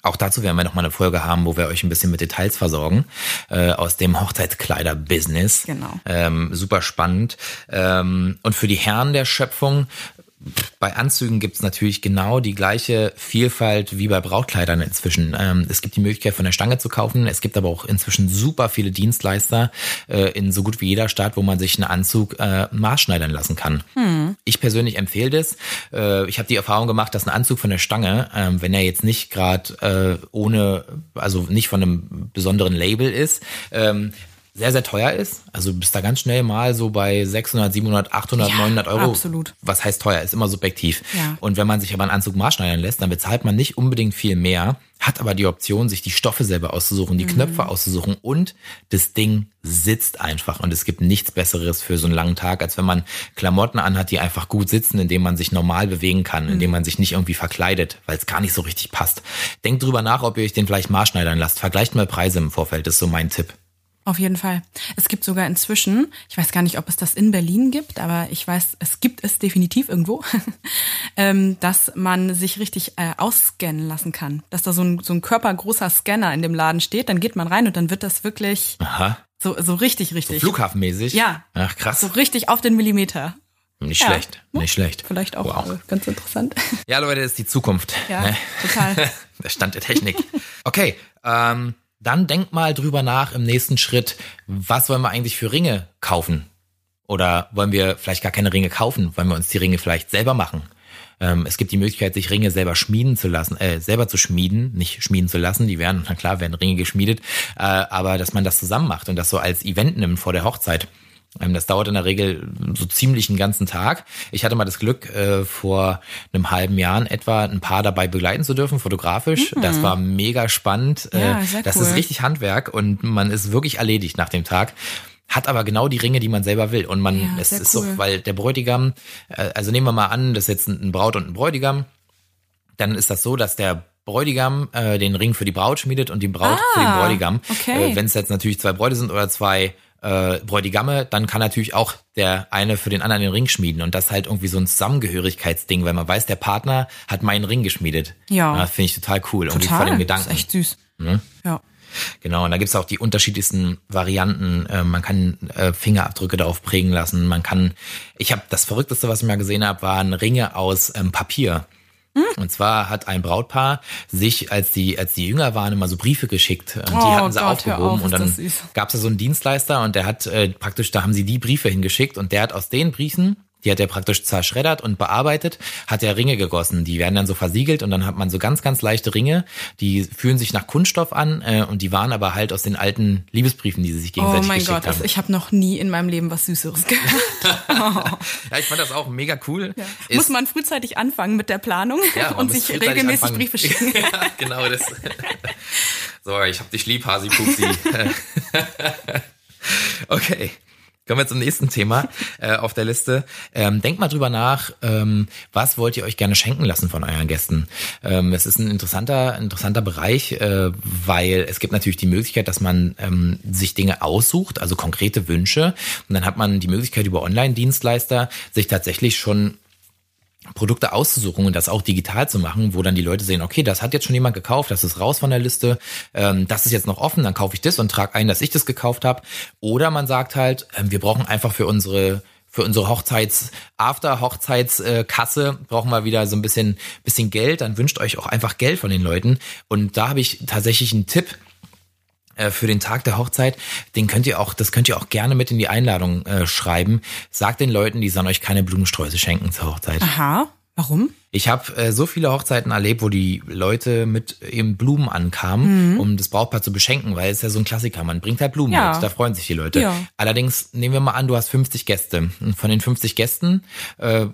Auch dazu werden wir noch mal eine Folge haben, wo wir euch ein bisschen mit Details versorgen äh, aus dem Hochzeitskleider-Business.
Genau.
Ähm, super spannend. Ähm, und für die Herren der Schöpfung bei Anzügen gibt es natürlich genau die gleiche Vielfalt wie bei Brautkleidern inzwischen. Ähm, es gibt die Möglichkeit von der Stange zu kaufen. Es gibt aber auch inzwischen super viele Dienstleister äh, in so gut wie jeder Stadt, wo man sich einen Anzug äh, maßschneidern lassen kann. Hm. Ich persönlich empfehle das. Äh, ich habe die Erfahrung gemacht, dass ein Anzug von der Stange, äh, wenn er jetzt nicht gerade äh, ohne, also nicht von einem besonderen Label ist, ähm, sehr, sehr teuer ist. Also du bist da ganz schnell mal so bei 600, 700, 800, ja, 900 Euro.
Absolut.
Was heißt teuer? Ist immer subjektiv.
Ja.
Und wenn man sich aber einen Anzug maßschneidern lässt, dann bezahlt man nicht unbedingt viel mehr, hat aber die Option, sich die Stoffe selber auszusuchen, die mhm. Knöpfe auszusuchen und das Ding sitzt einfach. Und es gibt nichts Besseres für so einen langen Tag, als wenn man Klamotten anhat, die einfach gut sitzen, indem man sich normal bewegen kann, mhm. indem man sich nicht irgendwie verkleidet, weil es gar nicht so richtig passt. Denkt drüber nach, ob ihr euch den vielleicht maßschneidern lasst. Vergleicht mal Preise im Vorfeld, das ist so mein Tipp.
Auf jeden Fall. Es gibt sogar inzwischen, ich weiß gar nicht, ob es das in Berlin gibt, aber ich weiß, es gibt es definitiv irgendwo, <laughs> ähm, dass man sich richtig äh, ausscannen lassen kann. Dass da so ein, so ein körpergroßer Scanner in dem Laden steht, dann geht man rein und dann wird das wirklich
Aha.
so, so richtig, richtig.
So flughafenmäßig?
Ja.
Ach, krass.
So richtig auf den Millimeter.
Nicht ja. schlecht, nicht schlecht.
Vielleicht auch wow. ganz interessant.
Ja, Leute, das ist die Zukunft.
Ja, ne? total. <laughs>
der Stand der Technik. Okay, ähm, dann denk mal drüber nach im nächsten Schritt, was wollen wir eigentlich für Ringe kaufen? Oder wollen wir vielleicht gar keine Ringe kaufen? Wollen wir uns die Ringe vielleicht selber machen? Ähm, es gibt die Möglichkeit, sich Ringe selber schmieden zu lassen, äh, selber zu schmieden, nicht schmieden zu lassen. Die werden, <laughs> na klar, werden Ringe geschmiedet, äh, aber dass man das zusammen macht und das so als Event nimmt vor der Hochzeit. Ähm, das dauert in der Regel so ziemlich einen ganzen Tag. Ich hatte mal das Glück, äh, vor einem halben Jahr etwa ein Paar dabei begleiten zu dürfen, fotografisch. Mhm. Das war mega spannend. Ja, äh, das cool. ist richtig Handwerk und man ist wirklich erledigt nach dem Tag hat aber genau die Ringe, die man selber will. Und man, ja, es ist cool. so, weil der Bräutigam, äh, also nehmen wir mal an, das ist jetzt ein Braut und ein Bräutigam, dann ist das so, dass der Bräutigam äh, den Ring für die Braut schmiedet und die Braut ah, für den Bräutigam. Okay. Äh, Wenn es jetzt natürlich zwei Bräute sind oder zwei äh, Bräutigamme, dann kann natürlich auch der eine für den anderen den Ring schmieden. Und das ist halt irgendwie so ein Zusammengehörigkeitsding, weil man weiß, der Partner hat meinen Ring geschmiedet. Ja. ja Finde ich total cool. Total. Irgendwie vor dem Gedanken.
Das ist echt süß. Mhm. Ja.
Genau, und da gibt's auch die unterschiedlichsten Varianten. Äh, man kann äh, Fingerabdrücke darauf prägen lassen. Man kann, ich habe das Verrückteste, was ich mal gesehen habe, waren Ringe aus ähm, Papier. Hm? Und zwar hat ein Brautpaar sich, als die, als die jünger waren, immer so Briefe geschickt. Und die oh hatten sie Gott, aufgehoben. Auf, und dann gab es da so einen Dienstleister und der hat äh, praktisch, da haben sie die Briefe hingeschickt und der hat aus den Briefen die hat er praktisch zerschreddert und bearbeitet, hat er Ringe gegossen. Die werden dann so versiegelt und dann hat man so ganz, ganz leichte Ringe. Die fühlen sich nach Kunststoff an äh, und die waren aber halt aus den alten Liebesbriefen, die sie sich gegenseitig
Oh mein
geschickt
Gott, haben. ich habe noch nie in meinem Leben was Süßeres <laughs> gehört.
oh. ja, ich fand das auch mega cool. Ja.
Muss man frühzeitig anfangen mit der Planung ja, <laughs> und sich regelmäßig anfangen. Briefe schicken. <laughs>
ja, genau das. so, ich hab dich lieb, Hasi Pupsi. okay. Kommen wir zum nächsten Thema <laughs> äh, auf der Liste. Ähm, denkt mal drüber nach, ähm, was wollt ihr euch gerne schenken lassen von euren Gästen? Ähm, es ist ein interessanter, interessanter Bereich, äh, weil es gibt natürlich die Möglichkeit, dass man ähm, sich Dinge aussucht, also konkrete Wünsche. Und dann hat man die Möglichkeit über Online-Dienstleister sich tatsächlich schon Produkte auszusuchen und das auch digital zu machen, wo dann die Leute sehen, okay, das hat jetzt schon jemand gekauft, das ist raus von der Liste, ähm, das ist jetzt noch offen, dann kaufe ich das und trage ein, dass ich das gekauft habe. Oder man sagt halt, ähm, wir brauchen einfach für unsere für unsere Hochzeits After Hochzeitskasse brauchen wir wieder so ein bisschen bisschen Geld, dann wünscht euch auch einfach Geld von den Leuten und da habe ich tatsächlich einen Tipp für den Tag der Hochzeit, den könnt ihr auch, das könnt ihr auch gerne mit in die Einladung äh, schreiben. Sagt den Leuten, die sollen euch keine Blumensträuße schenken zur Hochzeit.
Aha. Warum?
Ich habe äh, so viele Hochzeiten erlebt, wo die Leute mit eben Blumen ankamen, mhm. um das Brautpaar zu beschenken, weil es ja so ein Klassiker, man bringt halt Blumen ja. mit, da freuen sich die Leute. Ja. Allerdings nehmen wir mal an, du hast 50 Gäste. Und von den 50 Gästen äh,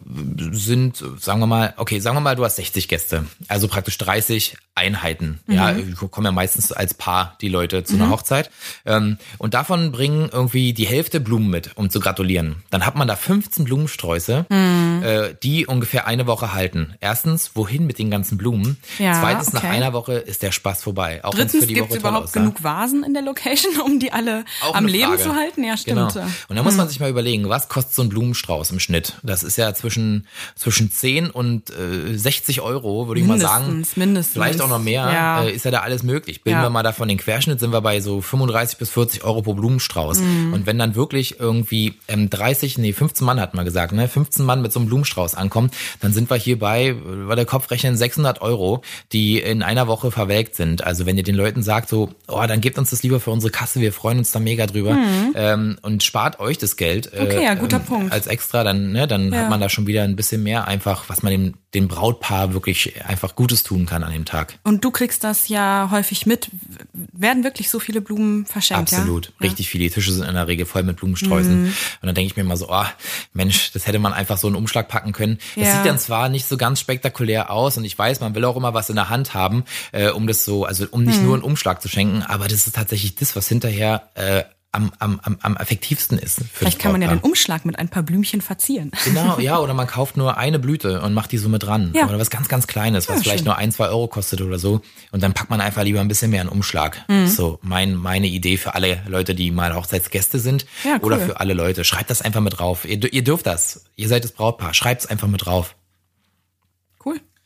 sind, sagen wir mal, okay, sagen wir mal, du hast 60 Gäste, also praktisch 30 Einheiten. Mhm. Ja, kommen ja meistens als Paar die Leute zu mhm. einer Hochzeit. Ähm, und davon bringen irgendwie die Hälfte Blumen mit, um zu gratulieren. Dann hat man da 15 Blumensträuße, mhm. äh, die ungefähr eine Woche Woche Erstens, wohin mit den ganzen Blumen? Ja, Zweitens, okay. nach einer Woche ist der Spaß vorbei.
Auch Drittens, gibt es überhaupt aussah. genug Vasen in der Location, um die alle auch am Leben zu halten? Ja, stimmt.
Genau. Und da muss man hm. sich mal überlegen, was kostet so ein Blumenstrauß im Schnitt? Das ist ja zwischen, zwischen 10 und äh, 60 Euro, würde ich mal sagen. Mindestens. Vielleicht auch noch mehr. Ja. Äh, ist ja da alles möglich. Bilden ja. wir mal davon den Querschnitt, sind wir bei so 35 bis 40 Euro pro Blumenstrauß. Mhm. Und wenn dann wirklich irgendwie ähm, 30, nee, 15 Mann hat man gesagt, ne? 15 Mann mit so einem Blumenstrauß ankommen, dann sind wir hier bei, bei der Kopfrechnen 600 Euro, die in einer Woche verwelkt sind. Also wenn ihr den Leuten sagt so, oh, dann gebt uns das lieber für unsere Kasse, wir freuen uns da mega drüber mhm. ähm, und spart euch das Geld.
Äh, okay, ja, guter ähm, Punkt.
Als extra, dann, ne, dann ja. hat man da schon wieder ein bisschen mehr einfach, was man dem, dem Brautpaar wirklich einfach Gutes tun kann an dem Tag.
Und du kriegst das ja häufig mit. Werden wirklich so viele Blumen verschenkt?
Absolut. Ja? Richtig viele. Die Tische sind in der Regel voll mit Blumensträußen. Mhm. Und dann denke ich mir mal so, oh, Mensch, das hätte man einfach so einen Umschlag packen können. Das ja. sieht dann zwar zwar nicht so ganz spektakulär aus und ich weiß, man will auch immer was in der Hand haben, äh, um das so, also um nicht hm. nur einen Umschlag zu schenken, aber das ist tatsächlich das, was hinterher äh, am, am, am, am effektivsten ist.
Vielleicht kann man ja den Umschlag mit ein paar Blümchen verzieren.
Genau, ja, <laughs> oder man kauft nur eine Blüte und macht die so mit dran. Ja. Oder was ganz, ganz Kleines, was ja, vielleicht schön. nur ein, zwei Euro kostet oder so. Und dann packt man einfach lieber ein bisschen mehr in Umschlag. Mhm. So mein, meine Idee für alle Leute, die mal Hochzeitsgäste sind. Ja, cool. Oder für alle Leute. Schreibt das einfach mit drauf. Ihr, ihr dürft das. Ihr seid das Brautpaar. Schreibt es einfach mit drauf.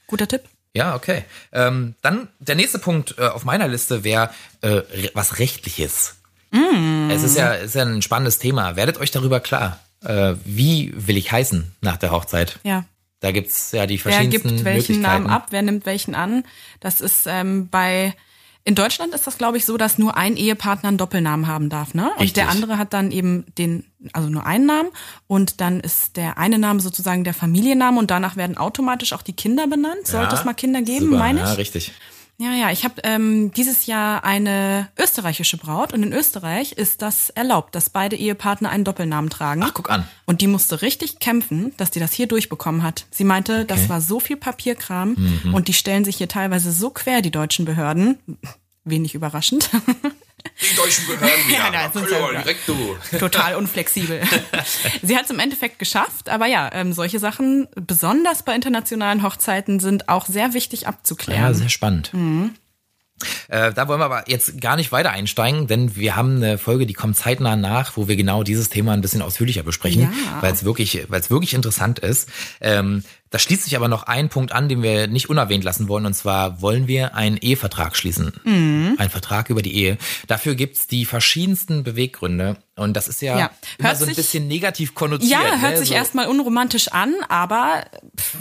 Guter Tipp.
Ja, okay. Ähm, dann der nächste Punkt äh, auf meiner Liste wäre äh, was Rechtliches. Mm. Es ist ja, ist ja ein spannendes Thema. Werdet euch darüber klar. Äh, wie will ich heißen nach der Hochzeit?
Ja.
Da gibt's ja die verschiedensten
Wer gibt welchen Namen ab? Wer nimmt welchen an? Das ist ähm, bei In Deutschland ist das, glaube ich, so, dass nur ein Ehepartner einen Doppelnamen haben darf, ne? Und
Richtig.
der andere hat dann eben den, also nur einen Namen und dann ist der eine Name sozusagen der Familienname und danach werden automatisch auch die Kinder benannt. Sollte
Ja,
es mal Kinder geben,
super,
meine ich?
Ja, richtig.
Ja, ja, ich habe ähm, dieses Jahr eine österreichische Braut und in Österreich ist das erlaubt, dass beide Ehepartner einen Doppelnamen tragen.
Ach, guck an.
Und die musste richtig kämpfen, dass die das hier durchbekommen hat. Sie meinte, das war so viel Papierkram
Mhm.
und die stellen sich hier teilweise so quer, die deutschen Behörden. Wenig überraschend. <laughs>
Die deutschen Behörden, <laughs>
Ja, da sind sie ja.
direkt du.
Total unflexibel. <laughs> Sie hat es im Endeffekt geschafft, aber ja, ähm, solche Sachen, besonders bei internationalen Hochzeiten, sind auch sehr wichtig
Ja,
abzuklären.
sehr spannend. Äh, da wollen wir aber jetzt gar nicht weiter einsteigen, denn wir haben eine Folge, die kommt zeitnah nach, wo wir genau dieses Thema ein bisschen ausführlicher besprechen,
Ja.
weil es wirklich, weil es wirklich interessant ist. Ähm, da schließt sich aber noch ein Punkt an, den wir nicht unerwähnt lassen wollen, und zwar wollen wir einen Ehevertrag schließen.
Mhm.
Einen Vertrag über die Ehe. Dafür gibt's die verschiedensten Beweggründe. Und das ist ja,
Ja.
immer
Hört
so ein
sich-
bisschen negativ konnotiert.
Ja, hört
ne?
sich
so.
erstmal unromantisch an, aber pff,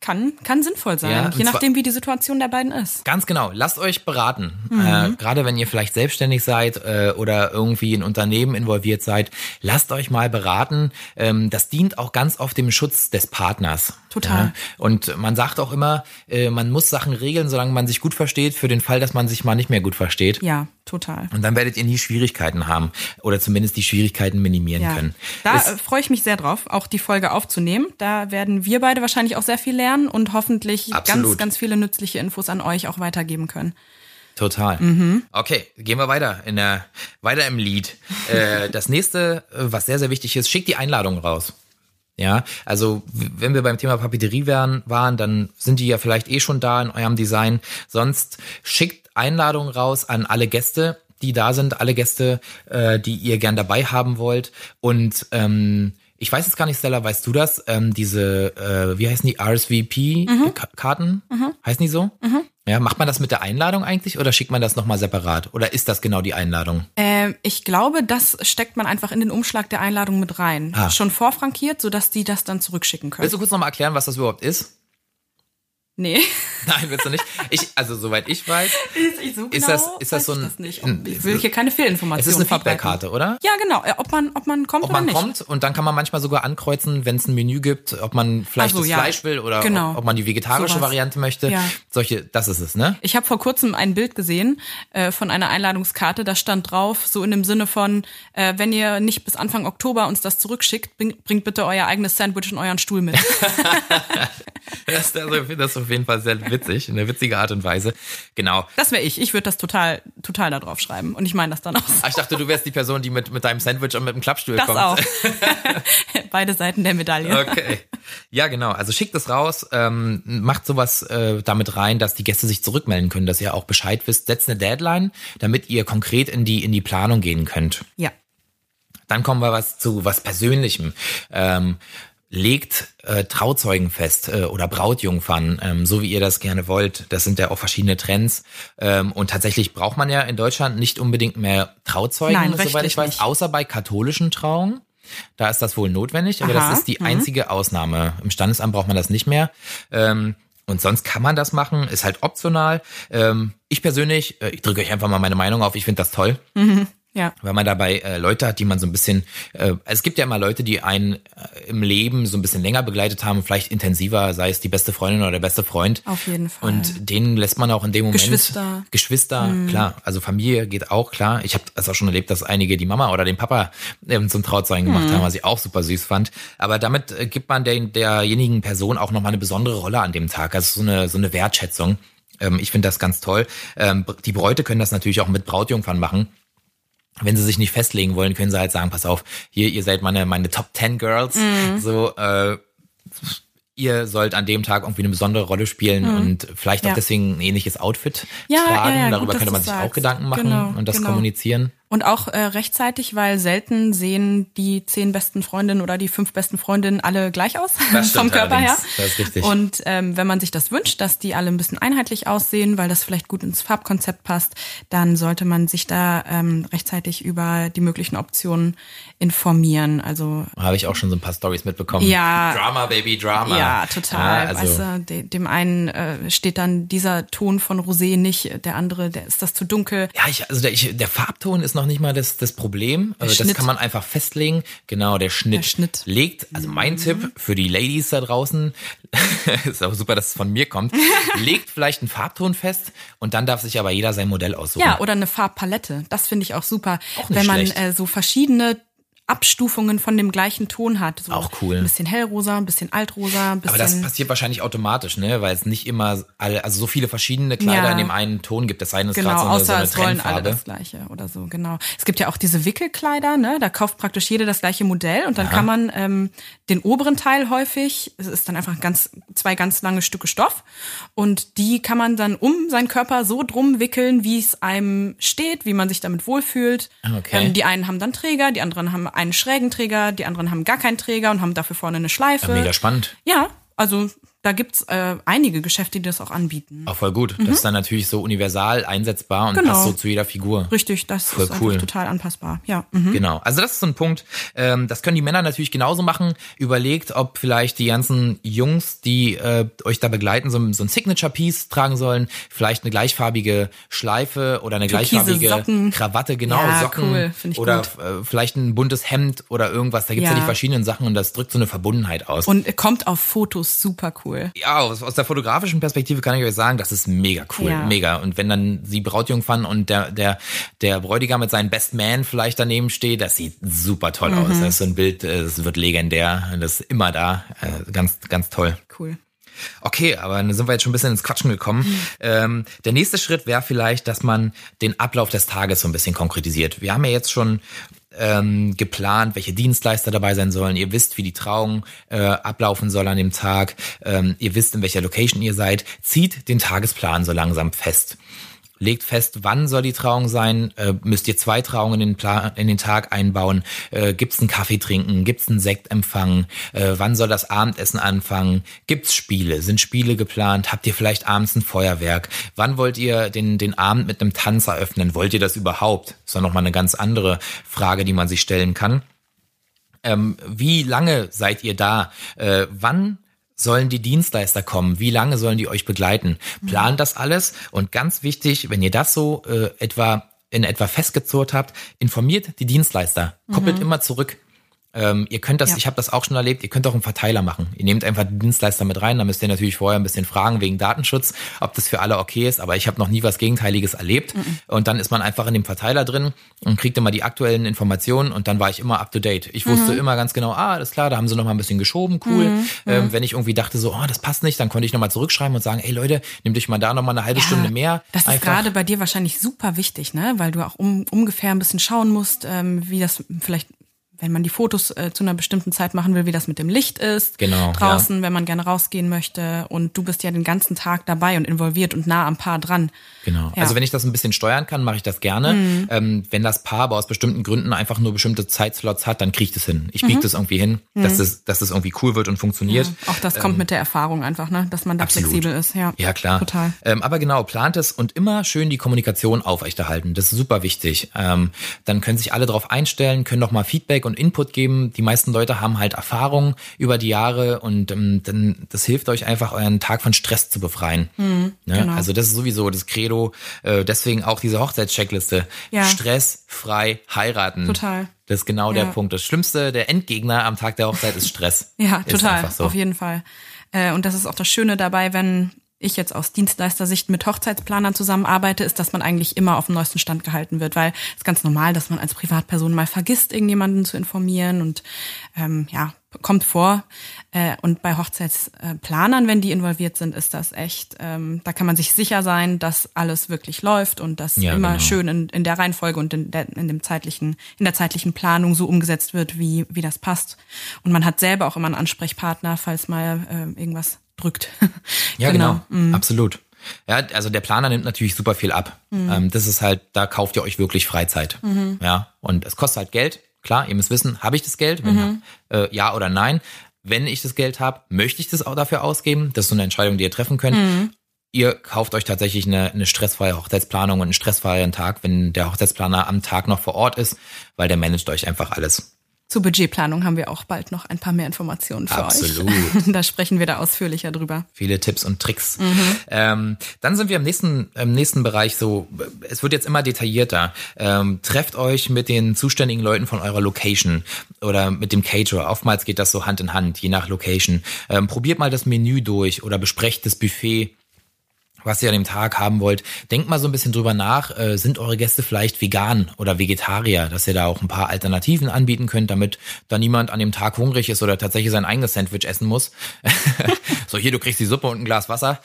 kann, kann sinnvoll sein,
Ja,
je nachdem, wie die Situation der beiden ist.
Ganz genau. Lasst euch beraten.
Mhm.
Äh, gerade wenn ihr vielleicht selbstständig seid äh, oder irgendwie in Unternehmen involviert seid, lasst euch mal beraten. Ähm, das dient auch ganz oft dem Schutz des Partners.
Total.
Ja? Und man sagt auch immer, äh, man muss Sachen regeln, solange man sich gut versteht, für den Fall, dass man sich mal nicht mehr gut versteht.
Ja, total.
Und dann werdet ihr nie Schwierigkeiten haben oder zumindest die Schwierigkeiten minimieren
Ja.
können.
Da äh, freue ich mich sehr drauf, auch die Folge aufzunehmen. Da werden wir beide wahrscheinlich auch sehr viel lernen und hoffentlich ganz,
Absolut.
ganz viele nützliche Infos an euch auch weitergeben können.
Total.
Mhm.
Okay, gehen wir weiter in der weiter im Lied. Äh, das nächste, äh, was sehr sehr wichtig ist, schickt die Einladung raus. Ja, also wenn wir beim Thema Papeterie wären, waren, dann sind die ja vielleicht eh schon da in eurem Design. Sonst schickt Einladungen raus an alle Gäste, die da sind, alle Gäste, äh, die ihr gern dabei haben wollt. Und ähm, ich weiß jetzt gar nicht, Stella, weißt du das? Ähm, diese, äh, wie heißen die RSVP-Karten? Heißen die so? Ja, macht man das mit der Einladung eigentlich oder schickt man das nochmal separat? Oder ist das genau die Einladung?
Ähm, ich glaube, das steckt man einfach in den Umschlag der Einladung mit rein.
Ah.
Schon vorfrankiert, sodass die das dann zurückschicken können.
Willst du kurz nochmal erklären, was das überhaupt ist?
Nee. <laughs>
Nein, willst du nicht? Ich, also soweit ich weiß, <laughs>
Ich so
Ist
genau
das- ist das so
ich
ein-
das nicht. Ich will hier keine
es
Fehlinformationen
ist eine. Feedbackkarte, oder?
Ja, genau. Äh, Ob man, ob man kommt
Ob
oder
man
nicht.
kommt und dann kann man manchmal sogar ankreuzen, wenn es ein Menü gibt, ob man vielleicht
so,
das
ja.
Fleisch will oder
Genau.
ob, ob man die vegetarische
Sowas.
Variante möchte.
Ja.
Solche, das ist es, ne?
Ich habe vor kurzem ein Bild gesehen äh, von einer Einladungskarte, da stand drauf, so in dem Sinne von, äh, wenn ihr nicht bis Anfang Oktober uns das zurückschickt, bring, bringt bitte euer eigenes Sandwich und euren Stuhl mit. <laughs> <laughs>
Das, das, das ist auf jeden Fall sehr witzig, in einer witzigen Art und Weise. Genau.
Das wäre ich. Ich würde das total, total da drauf schreiben. Und ich meine das dann auch. so.
Ah, Ich dachte, du wärst die Person, die mit, mit deinem Sandwich und mit dem Klappstuhl
Das
kommt.
auch. <laughs> Beide Seiten der Medaille.
Okay. Ja, genau. Also schickt es raus, ähm, macht sowas äh, damit rein, dass die Gäste sich zurückmelden können, dass ihr auch Bescheid wisst. Setzt eine Deadline, damit ihr konkret in die in die Planung gehen könnt.
Ja.
Dann kommen wir was zu was Persönlichem. Ähm, legt äh, Trauzeugen fest äh, oder Brautjungfern, ähm, so wie ihr das gerne wollt. Das sind ja auch verschiedene Trends. Ähm, und tatsächlich braucht man ja in Deutschland nicht unbedingt mehr Trauzeugen,
Nein,
soweit ich weiß,
nicht.
außer bei katholischen Trauungen. Da ist das wohl notwendig, aber
Aha, mhm.
das ist die einzige Ausnahme. Im Standesamt braucht man das nicht mehr. Ähm, und sonst kann man das machen, ist halt optional. Ähm, ich persönlich, äh, ich drücke euch einfach mal meine Meinung auf, ich finde das toll
Ja.
weil man dabei äh, Leute hat, die man so ein bisschen, äh, es gibt ja immer Leute, die einen äh, im Leben so ein bisschen länger begleitet haben, vielleicht intensiver, sei es die beste Freundin oder der beste Freund.
Auf jeden Fall.
Und denen lässt man auch in dem Moment
Geschwister. Mhm.
Geschwister, klar. Also Familie geht auch klar. Ich habe es auch schon erlebt, dass einige die Mama oder den Papa ähm, zum Trauzeugen gemacht
Mhm.
haben, was ich auch super süß fand. Aber damit äh, gibt man der, derjenigen Person auch nochmal eine besondere Rolle an dem Tag. Also so eine so eine Wertschätzung. Ähm, ich finde das ganz toll. Ähm, die Bräute können das natürlich auch mit Brautjungfern machen wenn sie sich nicht festlegen wollen, können sie halt sagen, pass auf, hier, ihr seid meine, meine Top 10 Girls.
Mhm.
So, äh, ihr sollt an dem Tag irgendwie eine besondere Rolle spielen und vielleicht auch
Mhm. Ja.
deswegen ein ähnliches Outfit
Ja,
tragen.
ja, gut,
Darüber
dass
könnte man sich auch
sagst.
Gedanken machen
Genau,
und das
genau.
kommunizieren.
Und auch äh, rechtzeitig, weil selten sehen die zehn besten Freundinnen oder die fünf besten Freundinnen alle gleich aus <laughs> vom Körper her.
Das ist richtig.
Und ähm, wenn man sich das wünscht, dass die alle ein bisschen einheitlich aussehen, weil das vielleicht gut ins Farbkonzept passt, dann sollte man sich da ähm, rechtzeitig über die möglichen Optionen informieren. Also
Habe ich auch schon so ein paar Stories mitbekommen.
Ja.
Drama, Baby, Drama.
ja, total.
Ja, also,
weißt du, de, dem einen äh, steht dann dieser Ton von Rosé nicht, der andere, der ist das zu dunkel.
Ja, ich, also der, ich, der Farbton ist noch nicht mal das, das Problem. Also das
Schnitt.
kann man einfach festlegen. Genau, der Schnitt,
Der Schnitt.
legt, also mein Tipp für die Ladies da draußen, <laughs> ist auch super, dass es von mir kommt, <laughs> legt vielleicht einen Farbton fest und dann darf sich aber jeder sein Modell aussuchen.
Ja, oder eine Farbpalette. Das finde ich auch super.
Auch
wenn man äh, so verschiedene Abstufungen von dem gleichen Ton hat. So
Auch cool.
Ein bisschen hellrosa, ein bisschen altrosa, ein bisschen.
aber das passiert wahrscheinlich automatisch, ne? Weil es nicht immer alle, also so viele verschiedene Kleider
Ja.
in dem einen Ton gibt. Das es ist
Genau,
gerade so eine, so
außer
eine
es wollen alle das gleiche oder so, genau. Es gibt ja auch diese Wickelkleider, ne? Da kauft praktisch jeder das gleiche Modell und dann kann man ähm, den oberen Teil häufig, es ist dann einfach ganz zwei ganz lange Stücke Stoff und die kann man dann um seinen Körper so drum wickeln, wie es einem steht, wie man sich damit wohlfühlt.
Okay.
Ähm, die einen haben dann Träger, die anderen haben einen schrägen Träger, die anderen haben gar keinen Träger und haben dafür vorne eine Schleife.
Mega spannend.
Ja, also da gibt's äh, einige Geschäfte, die das auch anbieten.
Auch voll gut. Das ist dann natürlich so universal einsetzbar und
Mhm. Genau.
passt so zu jeder Figur.
Richtig, das
Voll
ist
cool.
total anpassbar. Ja. Mhm.
Genau. Also das ist so ein Punkt. Ähm, das können die Männer natürlich genauso machen. Überlegt, ob vielleicht die ganzen Jungs, die äh, euch da begleiten, so, ein- so ein Signature-Piece tragen sollen. Vielleicht eine gleichfarbige Schleife oder eine
Türkise
gleichfarbige
Socken.
Krawatte, genau,
Ja,
Socken.
cool.
Oder
gut.
äh, vielleicht ein buntes Hemd oder irgendwas. Da gibt's ja.
Ja.
die verschiedenen Sachen und das drückt so eine Verbundenheit aus.
Und kommt auf Fotos super cool.
Ja, aus, aus der fotografischen Perspektive kann ich euch sagen, das ist mega cool,
Ja.
mega. Und wenn dann die Brautjungfern und der, der, der Bräutigam mit seinem Best Man vielleicht daneben steht, das sieht super toll
Mhm.
aus. Das ist so ein Bild, äh, das wird legendär, das ist immer da, äh, ganz, ganz toll.
Cool.
Okay, aber dann sind wir jetzt schon ein bisschen ins Quatschen gekommen. Ähm, der nächste Schritt wäre vielleicht, dass man den Ablauf des Tages so ein bisschen konkretisiert. Wir haben ja jetzt schon ähm, geplant, welche Dienstleister dabei sein sollen. Ihr wisst, wie die Trauung äh, ablaufen soll an dem Tag. Ähm, ihr wisst, in welcher Location ihr seid. Zieht den Tagesplan so langsam fest. Legt fest, wann soll die Trauung sein? Äh, müsst ihr zwei Trauungen in den, Plan, in den Tag einbauen? Äh, gibt's einen Kaffee trinken? Gibt's einen Sektempfang? Äh, wann soll das Abendessen anfangen? Gibt's Spiele? Sind Spiele geplant? Habt ihr vielleicht abends ein Feuerwerk? Wann wollt ihr den, den Abend mit einem Tanz eröffnen? Wollt ihr das überhaupt? Das ist doch nochmal eine ganz andere Frage, die man sich stellen kann. Ähm, wie lange seid ihr da? Äh, wann sollen die Dienstleister kommen? Wie lange sollen die euch begleiten? Plant das alles und ganz wichtig, wenn ihr das so äh, etwa in etwa festgezurrt habt, informiert die Dienstleister, koppelt immer zurück. Ähm, ihr könnt das,
Ja.
ich habe das auch schon erlebt, ihr könnt auch einen Verteiler machen. Ihr nehmt einfach die Dienstleister mit rein, da müsst ihr natürlich vorher ein bisschen fragen wegen Datenschutz, ob das für alle okay ist, aber ich habe noch nie was Gegenteiliges erlebt. Und dann ist man einfach in dem Verteiler drin und kriegt immer die aktuellen Informationen und dann war ich immer up to date. Ich wusste immer ganz genau, ah, alles klar, da haben sie noch mal ein bisschen geschoben, cool. Ähm, wenn ich irgendwie dachte so, oh, das passt nicht, dann konnte ich noch mal zurückschreiben und sagen, ey Leute, nehmt euch mal da noch mal eine halbe Stunde mehr.
Das ist gerade bei dir wahrscheinlich super wichtig, ne? Weil du auch um, ungefähr ein bisschen schauen musst, ähm, wie das vielleicht, wenn man die Fotos äh, zu einer bestimmten Zeit machen will, wie das mit dem Licht ist.
Genau,
Draußen, wenn man gerne rausgehen möchte. Und du bist ja den ganzen Tag dabei und involviert und nah am Paar dran.
Genau.
Ja. Mhm.
Also wenn ich das ein bisschen steuern kann, mache ich das gerne. Ähm, wenn das Paar aber aus bestimmten Gründen einfach nur bestimmte Zeitslots hat, dann kriege ich das hin. Ich
Mhm.
biege das irgendwie hin, dass, das, dass das irgendwie cool wird und funktioniert.
Auch das kommt mit der Erfahrung einfach, ne? Dass man da
Ähm, absolut.
flexibel ist. Ja,
Ja, klar.
Total.
Ähm, aber genau, plant es und immer schön die Kommunikation aufrechterhalten. Das ist super wichtig. Ähm, dann können sich alle darauf einstellen, können nochmal Feedback und Input geben. Die meisten Leute haben halt Erfahrung über die Jahre und ähm, dann, das hilft euch einfach, euren Tag von Stress zu befreien. ne?
genau.
Also das ist sowieso das Credo. Äh, deswegen auch diese Hochzeitscheckliste.
Ja.
Stressfrei heiraten.
Total.
Das ist genau der
Ja.
Punkt. Das Schlimmste, der Endgegner am Tag der Hochzeit ist Stress. <laughs>
Ja,
ist
total,
so.
auf jeden Fall. Äh, und das ist auch das Schöne dabei, wenn ich jetzt aus Dienstleistersicht mit Hochzeitsplanern zusammenarbeite, ist, dass man eigentlich immer auf dem neuesten Stand gehalten wird, weil es ist ganz normal, dass man als Privatperson mal vergisst, irgendjemanden zu informieren und ähm, ja, kommt vor. Äh, und bei Hochzeitsplanern, wenn die involviert sind, ist das echt, ähm, da kann man sich sicher sein, dass alles wirklich läuft und dass
Ja,
immer
genau.
schön in, in der Reihenfolge und in der, in dem zeitlichen, in der zeitlichen Planung so umgesetzt wird, wie, wie das passt. Und man hat selber auch immer einen Ansprechpartner, falls mal äh, irgendwas drückt. <laughs>
Ja, genau.
Mhm.
Absolut. Ja, also der Planer nimmt natürlich super viel ab. Mhm. Ähm, das ist halt, da kauft ihr euch wirklich Freizeit. Mhm. Ja, und es kostet halt Geld. Klar, ihr müsst wissen, habe ich das Geld? Mhm. äh, ja oder nein. Wenn ich das Geld habe, möchte ich das auch dafür ausgeben? Das ist so eine Entscheidung, die ihr treffen könnt. Mhm. Ihr kauft euch tatsächlich eine, eine stressfreie Hochzeitsplanung und einen stressfreien Tag, wenn der Hochzeitsplaner am Tag noch vor Ort ist, weil der managt euch einfach alles.
Zur Budgetplanung haben wir auch bald noch ein paar mehr Informationen für
Absolut.
euch. <laughs> da sprechen wir da ausführlicher drüber.
Viele Tipps und Tricks. Mhm. Ähm, dann sind wir im nächsten, im nächsten Bereich so, es wird jetzt immer detaillierter. Ähm, trefft euch mit den zuständigen Leuten von eurer Location oder mit dem Caterer. Oftmals geht das so Hand in Hand, je nach Location. Ähm, probiert mal das Menü durch oder besprecht das Buffet was ihr an dem Tag haben wollt. Denkt mal so ein bisschen drüber nach, äh, sind eure Gäste vielleicht vegan oder Vegetarier, dass ihr da auch ein paar Alternativen anbieten könnt, damit da niemand an dem Tag hungrig ist oder tatsächlich sein eigenes Sandwich essen muss. <laughs> so, hier, du kriegst die Suppe und ein Glas Wasser.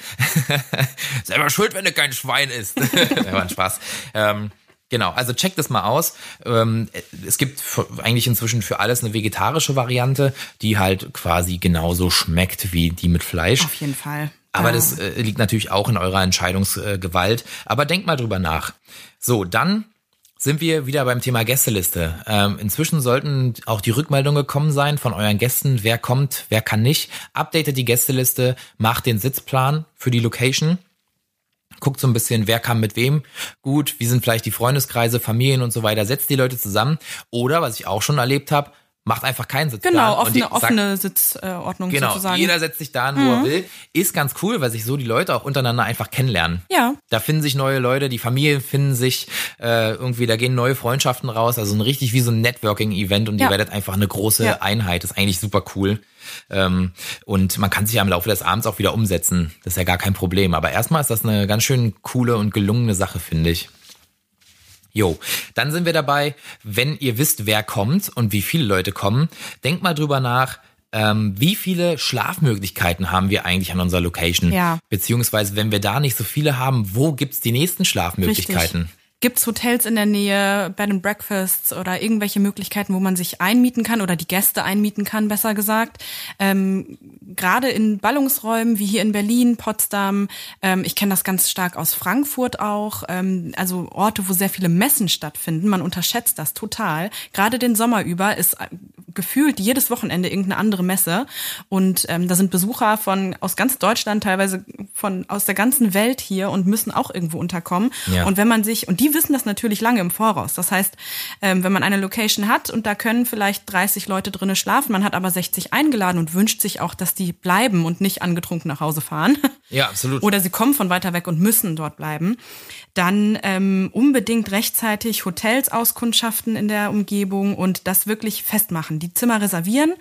<laughs> Selber schuld, wenn du kein Schwein isst. <laughs> ja, war ein Spaß. Ähm, Genau, also checkt das mal aus. Ähm, es gibt eigentlich inzwischen für alles eine vegetarische Variante, die halt quasi genauso schmeckt wie die mit Fleisch.
Auf jeden Fall.
Aber ja. das äh, liegt natürlich auch in eurer Entscheidungsgewalt. Aber denkt mal drüber nach. So, dann sind wir wieder beim Thema Gästeliste. Ähm, inzwischen sollten auch die Rückmeldungen gekommen sein von euren Gästen, wer kommt, wer kann nicht. Updatet die Gästeliste, macht den Sitzplan für die Location. Guckt so ein bisschen, wer kam mit wem gut, wie sind vielleicht die Freundeskreise, Familien und so weiter. Setzt die Leute zusammen. Oder, was ich auch schon erlebt habe, macht einfach keinen Sitzplan.
Genau, offene, sagt, offene Sitzordnung
genau,
sozusagen.
Jeder setzt sich da an, wo er will. Ist ganz cool, weil sich so die Leute auch untereinander einfach kennenlernen.
Ja.
Da finden sich neue Leute, die Familien finden sich äh, irgendwie, da gehen neue Freundschaften raus. Also ein richtig wie so ein Networking-Event und ja. ihr werdet einfach eine große ja. Einheit. Das ist eigentlich super cool. Ähm, und man kann sich ja im Laufe des Abends auch wieder umsetzen. Das ist ja gar kein Problem. Aber erstmal ist das eine ganz schön coole und gelungene Sache, finde ich. Jo, dann sind wir dabei, wenn ihr wisst, wer kommt und wie viele Leute kommen, denkt mal drüber nach, ähm, wie viele Schlafmöglichkeiten haben wir eigentlich an unserer Location?
Ja.
Beziehungsweise, wenn wir da nicht so viele haben, wo gibt's die nächsten Schlafmöglichkeiten?
Richtig. Gibt's Hotels in der Nähe, Bed and Breakfasts oder irgendwelche Möglichkeiten, wo man sich einmieten kann oder die Gäste einmieten kann, besser gesagt? Ähm, Gerade in Ballungsräumen wie hier in Berlin, Potsdam, ähm, ich kenne das ganz stark aus Frankfurt auch, ähm, also Orte, wo sehr viele Messen stattfinden. Man unterschätzt das total. Gerade den Sommer über ist äh, gefühlt jedes Wochenende irgendeine andere Messe und ähm, da sind Besucher von aus ganz Deutschland, teilweise von aus der ganzen Welt hier und müssen auch irgendwo unterkommen. Ja. Und wenn man sich und die wissen das natürlich lange im Voraus. Das heißt, ähm, wenn man eine Location hat und da können vielleicht 30 Leute drinnen schlafen, man hat aber 60 eingeladen und wünscht sich auch, dass die bleiben und nicht angetrunken nach Hause fahren.
Ja, absolut.
Oder sie kommen von weiter weg und müssen dort bleiben. Dann ähm, unbedingt rechtzeitig Hotels auskundschaften in der Umgebung und das wirklich festmachen. Die Zimmer reservieren,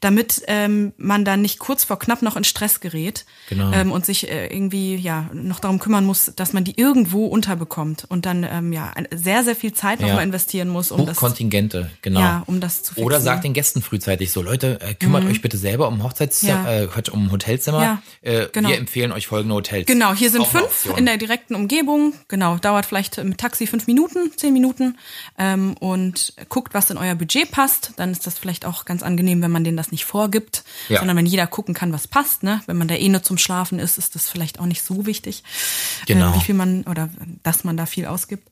damit ähm, man dann nicht kurz vor knapp noch in Stress gerät
genau.
ähm, und sich äh, irgendwie ja noch darum kümmern muss, dass man die irgendwo unterbekommt und dann ähm, ja sehr sehr viel Zeit nochmal ja. investieren muss,
um das Kontingente genau
ja, um das zu
fixieren. Oder sagt den Gästen frühzeitig so Leute äh, kümmert mhm. euch bitte selber um Hochzeitszimmer, ja. äh, um Hotelzimmer. Äh, genau. Wir empfehlen euch folgende Hotels.
Genau, hier sind fünf in der direkten Umgebung genau, dauert vielleicht mit Taxi fünf Minuten, zehn Minuten ähm, und guckt, was in euer Budget passt. Dann ist das vielleicht auch ganz angenehm, wenn man denen das nicht vorgibt, sondern wenn jeder gucken kann, was passt. Ne? Wenn man da eh nur zum Schlafen ist, ist das vielleicht auch nicht so wichtig,
genau.
äh, wie viel man oder dass man da viel ausgibt.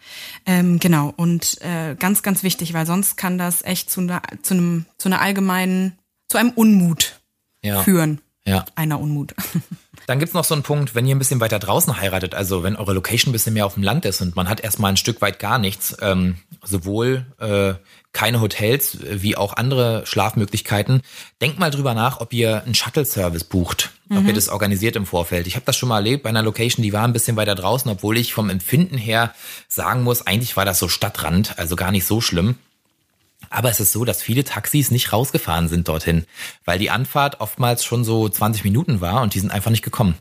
Ähm, genau und äh, ganz, ganz wichtig, weil sonst kann das echt zu, einer, zu einem zu einer allgemeinen, zu einem Unmut ja. führen.
Ja.
Einer Unmut. <laughs>
Dann gibt's noch so einen Punkt, wenn ihr ein bisschen weiter draußen heiratet, also wenn eure Location ein bisschen mehr auf dem Land ist und man hat erstmal ein Stück weit gar nichts, ähm, sowohl äh, keine Hotels wie auch andere Schlafmöglichkeiten, denkt mal drüber nach, ob ihr einen Shuttle-Service bucht, mhm. ob ihr mhm. das organisiert im Vorfeld. Ich habe das schon mal erlebt bei einer Location, die war ein bisschen weiter draußen, obwohl ich vom Empfinden her sagen muss, eigentlich war das so Stadtrand, also gar nicht so schlimm. Aber es ist so, dass viele Taxis nicht rausgefahren sind dorthin, weil die Anfahrt oftmals schon so 20 Minuten war und die sind einfach nicht gekommen,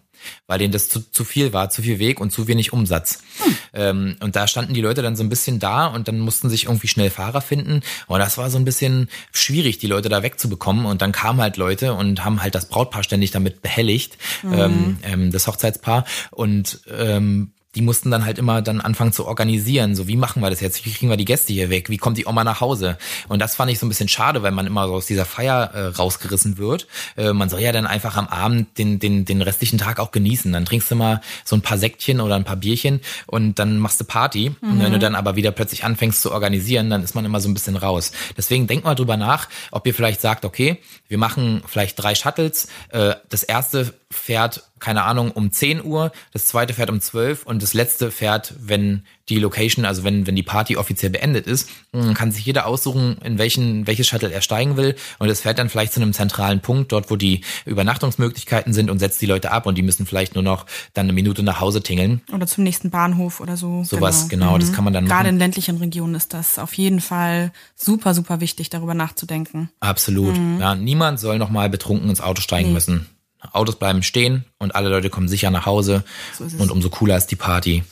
weil denen das zu, zu viel war, zu viel Weg und zu wenig Umsatz. Hm. Ähm, und da standen die Leute dann so ein bisschen da und dann mussten sich irgendwie schnell Fahrer finden. Und das war so ein bisschen schwierig, die Leute da wegzubekommen. Und dann kamen halt Leute und haben halt das Brautpaar ständig damit behelligt, mhm. ähm, ähm, das Hochzeitspaar. Und ähm, die mussten dann halt immer dann anfangen zu organisieren. So, wie machen wir das jetzt? Wie kriegen wir die Gäste hier weg? Wie kommt die Oma nach Hause? Und das fand ich so ein bisschen schade, weil man immer so aus dieser Feier äh, rausgerissen wird. Äh, man soll ja dann einfach am Abend den, den, den restlichen Tag auch genießen. Dann trinkst du mal so ein paar Säckchen oder ein paar Bierchen und dann machst du Party. Mhm. Und wenn du dann aber wieder plötzlich anfängst zu organisieren, dann ist man immer so ein bisschen raus. Deswegen denk mal drüber nach, ob ihr vielleicht sagt, okay, wir machen vielleicht drei Shuttles. Äh, das erste fährt keine Ahnung, um 10 Uhr, das zweite fährt um 12 und das letzte fährt, wenn die Location, also wenn, wenn die Party offiziell beendet ist, kann sich jeder aussuchen, in welchen, welches Shuttle er steigen will und es fährt dann vielleicht zu einem zentralen Punkt, dort wo die Übernachtungsmöglichkeiten sind und setzt die Leute ab und die müssen vielleicht nur noch dann eine Minute nach Hause tingeln.
Oder zum nächsten Bahnhof oder so.
Sowas, genau, genau mhm. das kann man dann
Gerade machen. in ländlichen Regionen ist das auf jeden Fall super, super wichtig, darüber nachzudenken.
Absolut. Mhm. Ja, niemand soll nochmal betrunken ins Auto steigen nee. müssen. Autos bleiben stehen und alle Leute kommen sicher nach Hause so und umso cooler ist die Party.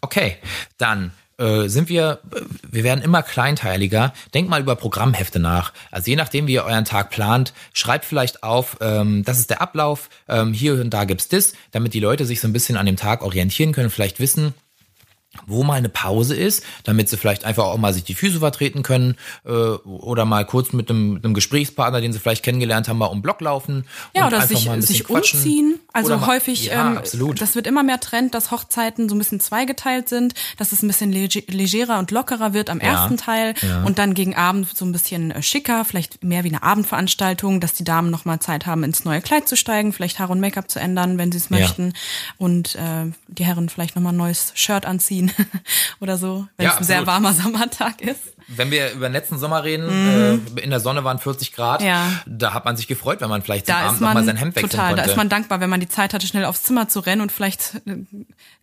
Okay, dann äh, sind wir, wir werden immer kleinteiliger. Denkt mal über Programmhefte nach. Also je nachdem, wie ihr euren Tag plant, schreibt vielleicht auf, ähm, das ist der Ablauf, ähm, hier und da gibt's das, damit die Leute sich so ein bisschen an dem Tag orientieren können, vielleicht wissen, wo mal eine Pause ist, damit sie vielleicht einfach auch mal sich die Füße vertreten können äh, oder mal kurz mit einem, einem Gesprächspartner, den sie vielleicht kennengelernt haben, mal um Block laufen.
Ja, oder sich, sich umziehen. Also oder häufig, ja, ähm, absolut. das wird immer mehr Trend, dass Hochzeiten so ein bisschen zweigeteilt sind, dass es ein bisschen legerer und lockerer wird am ja, ersten Teil ja. und dann gegen Abend so ein bisschen äh, schicker, vielleicht mehr wie eine Abendveranstaltung, dass die Damen nochmal Zeit haben, ins neue Kleid zu steigen, vielleicht Haar und Make-up zu ändern, wenn sie es möchten und äh, die Herren vielleicht nochmal ein neues Shirt anziehen <laughs> oder so, wenn ja, es ein sehr warmer Sommertag ist.
Wenn wir über den letzten Sommer reden, mm. äh, in der Sonne waren 40 Grad, ja. da hat man sich gefreut, wenn man vielleicht zum Abend nochmal sein Hemd wechseln total, konnte.
Da ist man dankbar, wenn man die Zeit hatte, schnell aufs Zimmer zu rennen und vielleicht äh,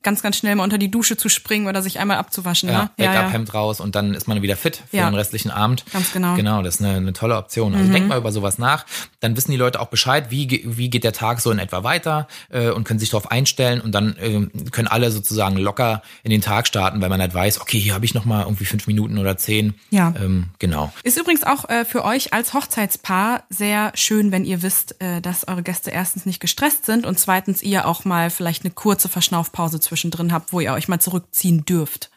ganz, ganz schnell mal unter die Dusche zu springen oder sich einmal abzuwaschen.
Ja,
ne?
Backup-Hemd ja, ja. raus und dann ist man wieder fit für den restlichen Abend.
Ganz genau.
Genau, das ist eine, eine tolle Option. Also mhm. denkt mal über sowas nach, dann wissen die Leute auch Bescheid, wie, wie geht der Tag so in etwa weiter äh, und können sich darauf einstellen und dann äh, können alle sozusagen locker in den Tag starten, weil man halt weiß, okay, hier habe ich noch mal irgendwie fünf Minuten oder zehn.
Ja.
Ähm, genau.
Ist übrigens auch äh, für euch als Hochzeitspaar sehr schön, wenn ihr wisst, äh, dass eure Gäste erstens nicht gestresst sind und zweitens ihr auch mal vielleicht eine kurze Verschnaufpause zwischendrin habt, wo ihr euch mal zurückziehen dürft.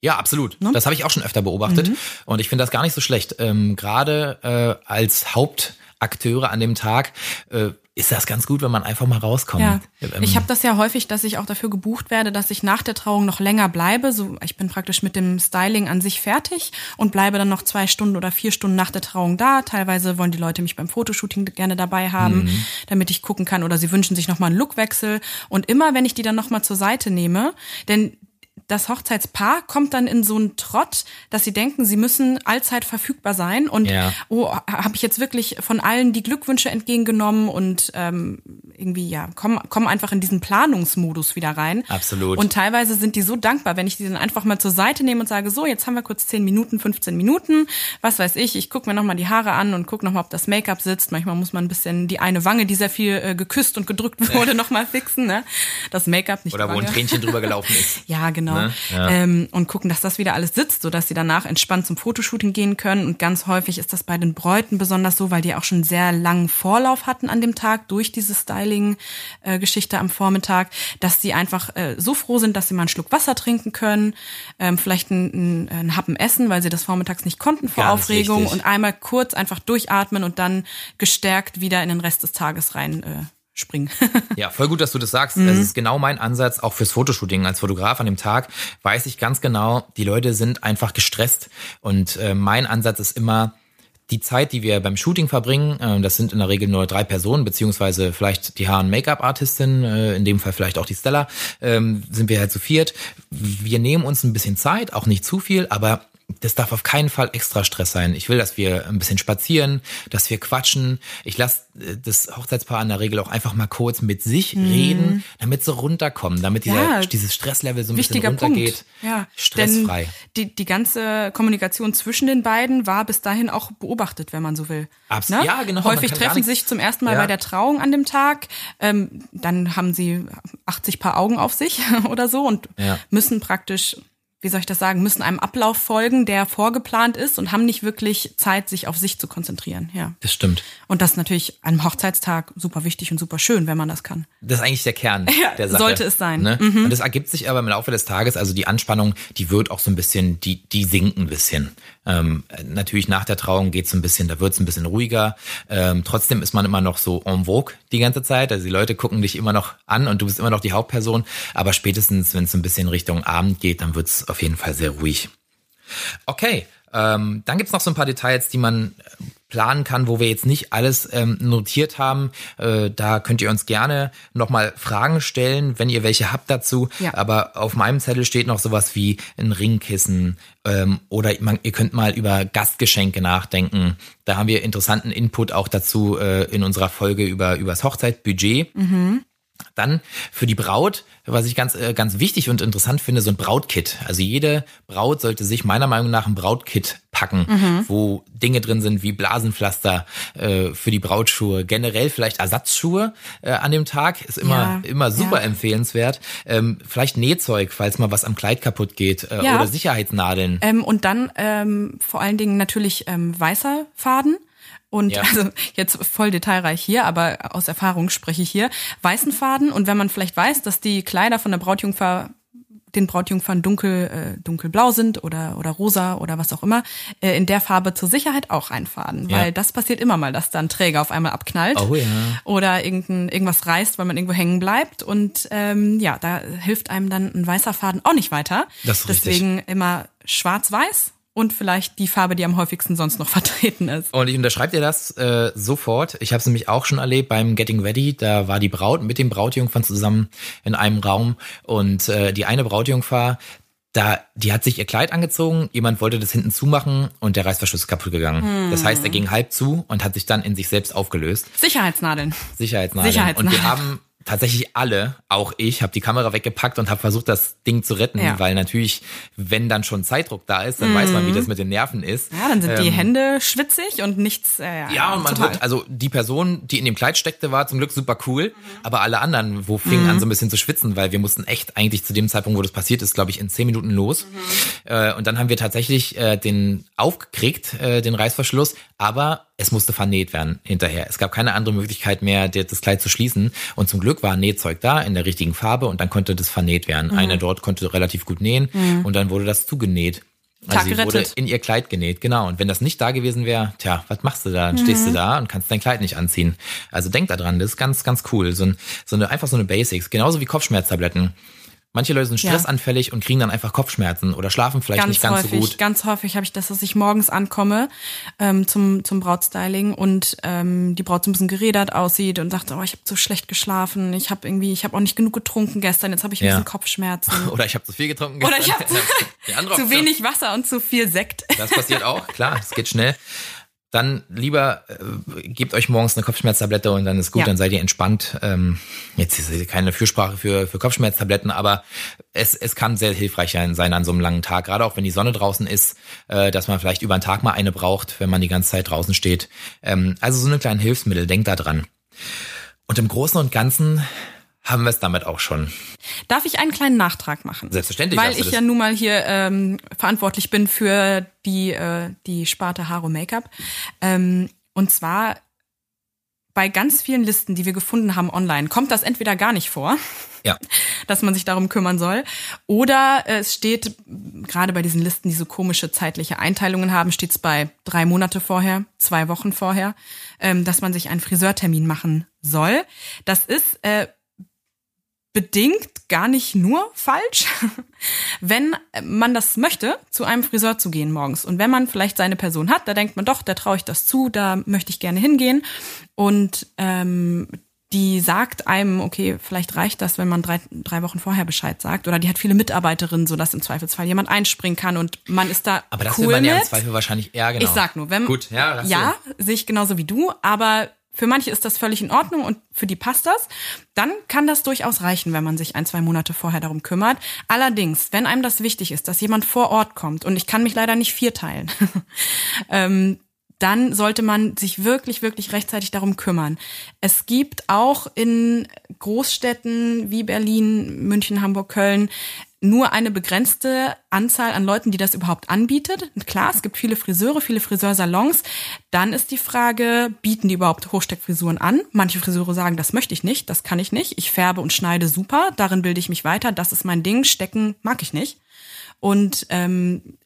Ja, absolut. Ne? Das habe ich auch schon öfter beobachtet mhm. und ich finde das gar nicht so schlecht. Ähm, Gerade äh, als Hauptakteure an dem Tag äh, ist das ganz gut, wenn man einfach mal rauskommt. Ja.
Ähm, ich habe das ja häufig, dass ich auch dafür gebucht werde, dass ich nach der Trauung noch länger bleibe. So, ich bin praktisch mit dem Styling an sich fertig und bleibe dann noch zwei Stunden oder vier Stunden nach der Trauung da. Teilweise wollen die Leute mich beim Fotoshooting gerne dabei haben, mhm. damit ich gucken kann oder sie wünschen sich noch mal einen Lookwechsel. Und immer, wenn ich die dann noch mal zur Seite nehme, denn das Hochzeitspaar kommt dann in so einen Trott, dass sie denken, sie müssen allzeit verfügbar sein und ja. oh, habe ich jetzt wirklich von allen die Glückwünsche entgegengenommen und ähm, irgendwie ja kommen kommen einfach in diesen Planungsmodus wieder rein.
Absolut.
Und teilweise sind die so dankbar, wenn ich die dann einfach mal zur Seite nehme und sage, so jetzt haben wir kurz 10 Minuten, 15 Minuten, was weiß ich, ich gucke mir noch mal die Haare an und gucke noch mal, ob das Make-up sitzt. Manchmal muss man ein bisschen die eine Wange, die sehr viel äh, geküsst und gedrückt <laughs> wurde, noch mal fixen. Ne? Das Make-up nicht.
Oder wo ein Tränchen drüber gelaufen ist. <laughs>
ja, genau ne? ja. ähm, und gucken, dass das wieder alles sitzt, sodass sie danach entspannt zum Fotoshooting gehen können. Und ganz häufig ist das bei den Bräuten besonders so, weil die auch schon sehr langen Vorlauf hatten an dem Tag durch diese Styling-Geschichte am Vormittag, dass sie einfach äh, so froh sind, dass sie mal einen Schluck Wasser trinken können, ähm, vielleicht einen, einen Happen essen, weil sie das vormittags nicht konnten vor ganz Aufregung wichtig. und einmal kurz einfach durchatmen und dann gestärkt wieder in den Rest des Tages rein äh, springen.
ja, voll gut, dass du das sagst. Mhm. Das ist genau mein Ansatz, auch fürs Fotoshooting. Als Fotograf an dem Tag weiß ich ganz genau, die Leute sind einfach gestresst. Und äh, mein Ansatz ist immer, die Zeit, die wir beim Shooting verbringen, äh, das sind in der Regel nur drei Personen, beziehungsweise vielleicht die Haar- und Make-up-Artistin, äh, in dem Fall vielleicht auch die Stella, ähm, sind wir halt zu viert. Wir nehmen uns ein bisschen Zeit, auch nicht zu viel, aber das darf auf keinen Fall extra Stress sein. Ich will, dass wir ein bisschen spazieren, dass wir quatschen. Ich lasse äh, das Hochzeitspaar in der Regel auch einfach mal kurz mit sich mhm. reden, damit sie runterkommen, damit dieser, ja, dieses Stresslevel so ein bisschen runtergeht.
Punkt. Ja,
stressfrei. Denn
die, die ganze Kommunikation zwischen den beiden war bis dahin auch beobachtet, wenn man so will.
Absolut. Ne? Ja, genau.
Häufig treffen sie sich zum ersten Mal ja. bei der Trauung an dem Tag. Ähm, dann haben sie 80 Paar Augen auf sich <laughs> oder so und müssen praktisch wie soll ich das sagen, müssen einem Ablauf folgen, der vorgeplant ist und haben nicht wirklich Zeit, sich auf sich zu konzentrieren. Ja.
Das stimmt.
Und das ist natürlich an einem Hochzeitstag super wichtig und super schön, wenn man das kann.
Das ist eigentlich der Kern <laughs>
ja,
der Sache.
Sollte es sein.
Ne? Mhm. Und das ergibt sich aber im Laufe des Tages, also die Anspannung, die wird auch so ein bisschen, die, die sinkt ein bisschen. Ähm, natürlich nach der Trauung geht's ein bisschen, da wird's ein bisschen ruhiger. Ähm, trotzdem ist man immer noch so en vogue die ganze Zeit. Also die Leute gucken dich immer noch an und du bist immer noch die Hauptperson. Aber spätestens, wenn es ein bisschen Richtung Abend geht, dann wird's auf jeden Fall sehr ruhig. Okay, ähm, dann gibt's noch so ein paar Details, die man planen kann, wo wir jetzt nicht alles ähm, notiert haben. Äh, da könnt ihr uns gerne nochmal Fragen stellen, wenn ihr welche habt dazu. Ja. Aber auf meinem Zettel steht noch sowas wie ein Ringkissen ähm, oder man, ihr könnt mal über Gastgeschenke nachdenken. Da haben wir interessanten Input auch dazu äh, in unserer Folge über übers Hochzeitbudget. Mhm. Dann für die Braut, was ich ganz, äh, ganz wichtig und interessant finde, so ein Brautkit. Also jede Braut sollte sich meiner Meinung nach ein Brautkit packen, mhm. wo Dinge drin sind wie Blasenpflaster äh, für die Brautschuhe, generell vielleicht Ersatzschuhe äh, an dem Tag, ist immer, ja, immer super ja. empfehlenswert. Ähm, vielleicht Nähzeug, falls mal was am Kleid kaputt geht äh, ja. oder Sicherheitsnadeln.
Ähm, und dann ähm, vor allen Dingen natürlich ähm, weißer Faden. Und ja. also jetzt voll detailreich hier, aber aus Erfahrung spreche ich hier. Weißen Faden und wenn man vielleicht weiß, dass die Kleider von der Brautjungfer den Brautjungfern dunkel äh, dunkelblau sind oder oder rosa oder was auch immer äh, in der Farbe zur Sicherheit auch ein Faden, ja. weil das passiert immer mal, dass da ein Träger auf einmal abknallt
oh, ja.
oder irgendein irgendwas reißt, weil man irgendwo hängen bleibt und ähm, ja, da hilft einem dann ein weißer Faden auch nicht weiter.
Das ist
Deswegen richtig. immer schwarz-weiß und vielleicht die Farbe, die am häufigsten sonst noch <laughs> vertreten ist.
Und ich unterschreibe dir das äh, sofort. Ich habe es nämlich auch schon erlebt beim Getting Ready. Da war die Braut mit dem Brautjungfern zusammen in einem Raum und äh, die eine Brautjungfer, da, die hat sich ihr Kleid angezogen, jemand wollte das hinten zumachen und der Reißverschluss ist kaputt gegangen. Hm. Das heißt, er ging halb zu und hat sich dann in sich selbst aufgelöst.
Sicherheitsnadeln.
Sicherheitsnadeln. Sicherheitsnadeln. Und wir haben tatsächlich alle, auch ich, habe die Kamera weggepackt und habe versucht, das Ding zu retten, ja. weil natürlich, wenn dann schon Zeitdruck da ist, dann mhm. weiß man, wie das mit den Nerven ist.
Ja, dann sind ähm, die Hände schwitzig und nichts. Äh,
ja, und man wird, also die Person, die in dem Kleid steckte, war zum Glück super cool, mhm. aber alle anderen, wo fingen mhm. an so ein bisschen zu schwitzen, weil wir mussten echt eigentlich zu dem Zeitpunkt, wo das passiert ist, glaube ich, in zehn Minuten los. Mhm. Äh, und dann haben wir tatsächlich äh, den aufgekriegt, äh, den Reißverschluss, aber es musste vernäht werden hinterher. Es gab keine andere Möglichkeit mehr, das Kleid zu schließen. Und zum Glück war Nähzeug da in der richtigen Farbe und dann konnte das vernäht werden. Mhm. Eine dort konnte relativ gut nähen mhm. und dann wurde das zugenäht. Also sie wurde in ihr Kleid genäht, genau. Und wenn das nicht da gewesen wäre, tja, was machst du da? Dann mhm. stehst du da und kannst dein Kleid nicht anziehen. Also denk da dran, das ist ganz, ganz cool. So, ein, so eine, einfach so eine Basics. Genauso wie Kopfschmerztabletten. Manche Leute sind stressanfällig ja. und kriegen dann einfach Kopfschmerzen oder schlafen vielleicht ganz nicht ganz
häufig,
so gut.
Ganz häufig habe ich das, dass ich morgens ankomme ähm, zum, zum Brautstyling und ähm, die Braut so ein bisschen geredert aussieht und sagt, oh, ich habe so schlecht geschlafen, ich habe irgendwie, ich habe auch nicht genug getrunken gestern, jetzt habe ich ein ja. bisschen Kopfschmerzen. <laughs>
oder ich habe zu viel getrunken gestern.
Oder ich habe zu, <laughs> <laughs> zu wenig Wasser und zu viel Sekt.
Das passiert auch, klar, es geht schnell dann lieber äh, gebt euch morgens eine Kopfschmerztablette und dann ist gut, ja. dann seid ihr entspannt. Ähm, jetzt ist keine Fürsprache für, für Kopfschmerztabletten, aber es, es kann sehr hilfreich sein an so einem langen Tag, gerade auch wenn die Sonne draußen ist, äh, dass man vielleicht über einen Tag mal eine braucht, wenn man die ganze Zeit draußen steht. Ähm, also so eine kleine Hilfsmittel, denkt da dran. Und im Großen und Ganzen haben wir es damit auch schon.
Darf ich einen kleinen Nachtrag machen?
Selbstverständlich.
Weil ich ja nun mal hier ähm, verantwortlich bin für die, äh, die Sparte Haro Make-up. Ähm, und zwar bei ganz vielen Listen, die wir gefunden haben online, kommt das entweder gar nicht vor,
ja. <laughs>
dass man sich darum kümmern soll, oder es steht, gerade bei diesen Listen, die so komische zeitliche Einteilungen haben, steht es bei drei Monate vorher, zwei Wochen vorher, ähm, dass man sich einen Friseurtermin machen soll. Das ist äh, bedingt gar nicht nur falsch, <laughs> wenn man das möchte, zu einem Friseur zu gehen morgens. Und wenn man vielleicht seine Person hat, da denkt man doch, da traue ich das zu, da möchte ich gerne hingehen. Und ähm, die sagt einem, okay, vielleicht reicht das, wenn man drei, drei Wochen vorher Bescheid sagt. Oder die hat viele Mitarbeiterinnen, sodass im Zweifelsfall jemand einspringen kann und man ist da.
Aber das
cool
will man ja im Zweifel wahrscheinlich eher genau.
Ich sag nur, wenn
Gut, ja,
ja, sehe ich genauso wie du, aber für manche ist das völlig in Ordnung und für die passt das. Dann kann das durchaus reichen, wenn man sich ein, zwei Monate vorher darum kümmert. Allerdings, wenn einem das wichtig ist, dass jemand vor Ort kommt, und ich kann mich leider nicht vierteilen, <laughs> ähm, dann sollte man sich wirklich, wirklich rechtzeitig darum kümmern. Es gibt auch in Großstädten wie Berlin, München, Hamburg, Köln nur eine begrenzte Anzahl an Leuten, die das überhaupt anbietet. Klar, es gibt viele Friseure, viele Friseursalons. Dann ist die Frage, bieten die überhaupt Hochsteckfrisuren an? Manche Friseure sagen, das möchte ich nicht, das kann ich nicht. Ich färbe und schneide super, darin bilde ich mich weiter, das ist mein Ding, stecken mag ich nicht. Und ähm,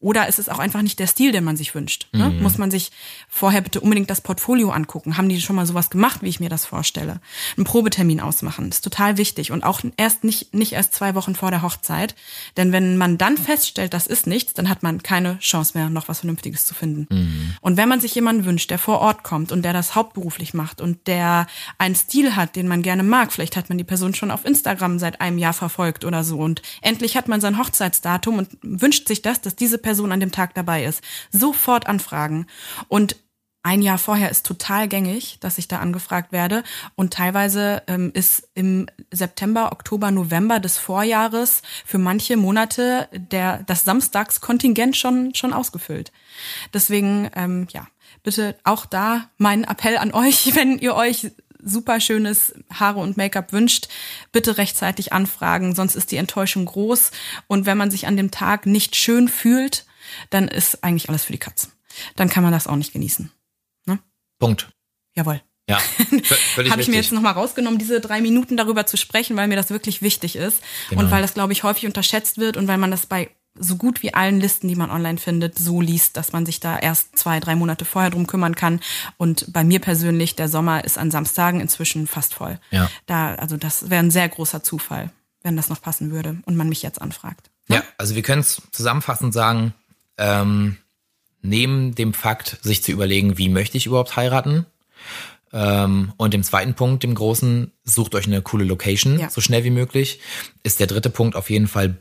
oder ist es auch einfach nicht der Stil, den man sich wünscht? Ne? Mhm. Muss man sich vorher bitte unbedingt das Portfolio angucken? Haben die schon mal sowas gemacht, wie ich mir das vorstelle? Einen Probetermin ausmachen, ist total wichtig. Und auch erst nicht, nicht erst zwei Wochen vor der Hochzeit. Denn wenn man dann feststellt, das ist nichts, dann hat man keine Chance mehr, noch was Vernünftiges zu finden. Mhm. Und wenn man sich jemanden wünscht, der vor Ort kommt und der das hauptberuflich macht und der einen Stil hat, den man gerne mag, vielleicht hat man die Person schon auf Instagram seit einem Jahr verfolgt oder so und endlich hat man sein Hochzeitsdatum und wünscht sich das, dass diese Person an dem Tag dabei ist. Sofort anfragen. Und ein Jahr vorher ist total gängig, dass ich da angefragt werde. Und teilweise ähm, ist im September, Oktober, November des Vorjahres für manche Monate der, das Samstagskontingent schon, schon ausgefüllt. Deswegen, ähm, ja, bitte auch da mein Appell an euch, <laughs> wenn ihr euch super schönes Haare und Make-up wünscht, bitte rechtzeitig anfragen, sonst ist die Enttäuschung groß. Und wenn man sich an dem Tag nicht schön fühlt, dann ist eigentlich alles für die Katz. Dann kann man das auch nicht genießen. Ne?
Punkt.
Jawohl.
Ja, <laughs>
habe ich mir jetzt nochmal rausgenommen, diese drei Minuten darüber zu sprechen, weil mir das wirklich wichtig ist genau. und weil das, glaube ich, häufig unterschätzt wird und weil man das bei so gut wie allen Listen, die man online findet, so liest, dass man sich da erst zwei, drei Monate vorher drum kümmern kann. Und bei mir persönlich, der Sommer ist an Samstagen inzwischen fast voll.
Ja.
Da, also das wäre ein sehr großer Zufall, wenn das noch passen würde und man mich jetzt anfragt.
Ja, ja also wir können es zusammenfassend sagen, ähm, neben dem Fakt, sich zu überlegen, wie möchte ich überhaupt heiraten, ähm, und im zweiten Punkt, dem großen, sucht euch eine coole Location, ja. so schnell wie möglich. Ist der dritte Punkt auf jeden Fall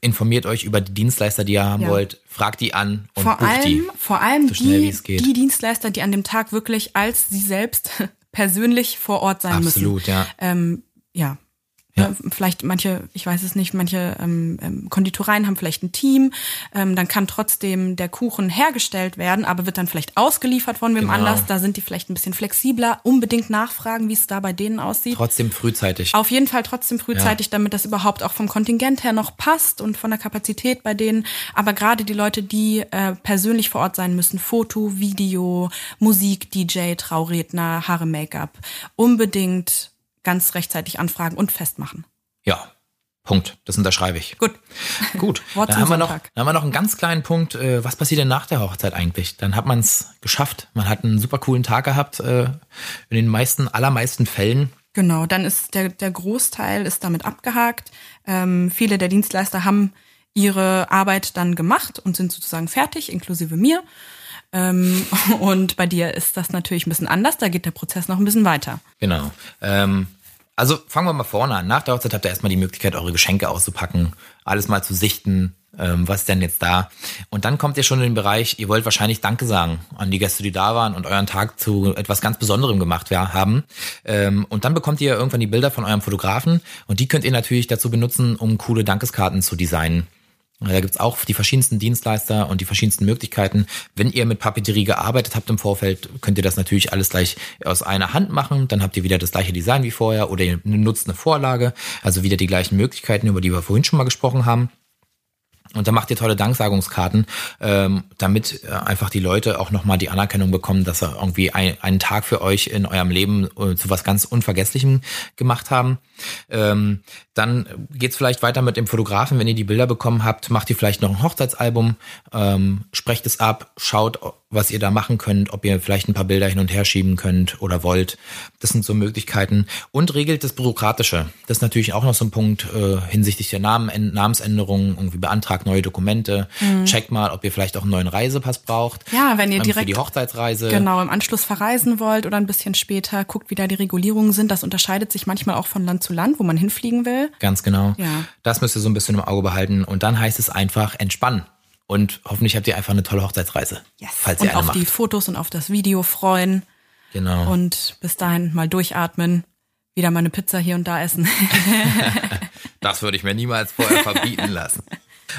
informiert euch über die Dienstleister, die ihr haben ja. wollt, fragt die an und
vor
bucht
allem,
die.
Vor allem so die, die Dienstleister, die an dem Tag wirklich als sie selbst <laughs> persönlich vor Ort sein
Absolut,
müssen.
Absolut,
ja. Ähm, ja, ja. Ne, vielleicht manche, ich weiß es nicht, manche ähm, ähm, Konditoreien haben vielleicht ein Team, ähm, dann kann trotzdem der Kuchen hergestellt werden, aber wird dann vielleicht ausgeliefert von wem genau. anders. Da sind die vielleicht ein bisschen flexibler. Unbedingt nachfragen, wie es da bei denen aussieht.
Trotzdem frühzeitig.
Auf jeden Fall trotzdem frühzeitig, ja. damit das überhaupt auch vom Kontingent her noch passt und von der Kapazität bei denen. Aber gerade die Leute, die äh, persönlich vor Ort sein müssen, Foto, Video, Musik, DJ, Trauredner, Haare, Make-up, unbedingt ganz rechtzeitig anfragen und festmachen.
Ja, Punkt. Das unterschreibe ich.
Gut.
Gut. <laughs> Dann, haben wir noch, dann haben wir noch einen ganz kleinen Punkt. Äh, was passiert denn nach der Hochzeit eigentlich? Dann hat man es geschafft. Man hat einen super coolen Tag gehabt. Äh, in den meisten, allermeisten Fällen.
Genau, dann ist der, der Großteil ist damit abgehakt. Ähm, viele der Dienstleister haben ihre Arbeit dann gemacht und sind sozusagen fertig, inklusive mir. Ähm, <laughs> und bei dir ist das natürlich ein bisschen anders. Da geht der Prozess noch ein bisschen weiter.
Genau. Ähm also fangen wir mal vorne an. Nach der Hochzeit habt ihr erstmal die Möglichkeit, eure Geschenke auszupacken, alles mal zu sichten, ähm, was denn jetzt da. Und dann kommt ihr schon in den Bereich, ihr wollt wahrscheinlich Danke sagen an die Gäste, die da waren und euren Tag zu etwas ganz Besonderem gemacht haben. Ähm, und dann bekommt ihr irgendwann die Bilder von eurem Fotografen und die könnt ihr natürlich dazu benutzen, um coole Dankeskarten zu designen. Da gibt's auch die verschiedensten Dienstleister und die verschiedensten Möglichkeiten. Wenn ihr mit Papeterie gearbeitet habt im Vorfeld, könnt ihr das natürlich alles gleich aus einer Hand machen. Dann habt ihr wieder das gleiche Design wie vorher oder ihr nutzt eine Vorlage. Also wieder die gleichen Möglichkeiten, über die wir vorhin schon mal gesprochen haben. Und da macht ihr tolle Danksagungskarten, ähm, damit äh, einfach die Leute auch nochmal die Anerkennung bekommen, dass sie irgendwie ein, einen Tag für euch in eurem Leben äh, zu was ganz Unvergesslichem gemacht haben. Ähm, dann geht's vielleicht weiter mit dem Fotografen. Wenn ihr die Bilder bekommen habt, macht ihr vielleicht noch ein Hochzeitsalbum, ähm, sprecht es ab, schaut, was ihr da machen könnt, ob ihr vielleicht ein paar Bilder hin und her schieben könnt oder wollt. Das sind so Möglichkeiten. Und regelt das Bürokratische. Das ist natürlich auch noch so ein Punkt äh, hinsichtlich der Namen, Namensänderungen, irgendwie beantragt neue Dokumente. Mhm. Checkt mal, ob ihr vielleicht auch einen neuen Reisepass braucht.
Ja, wenn ihr direkt
für die Hochzeitsreise.
Genau, im Anschluss verreisen wollt oder ein bisschen später, guckt, wie da die Regulierungen sind. Das unterscheidet sich manchmal auch von Land zu Land, wo man hinfliegen will.
Ganz genau.
Ja.
Das müsst ihr so ein bisschen im Auge behalten. Und dann heißt es einfach entspannen. Und hoffentlich habt ihr einfach eine tolle Hochzeitsreise.
Yes.
Falls
und
ihr eine
auf
macht.
die Fotos und auf das Video freuen.
Genau.
Und bis dahin mal durchatmen. Wieder mal eine Pizza hier und da essen. <laughs>
das würde ich mir niemals vorher verbieten lassen.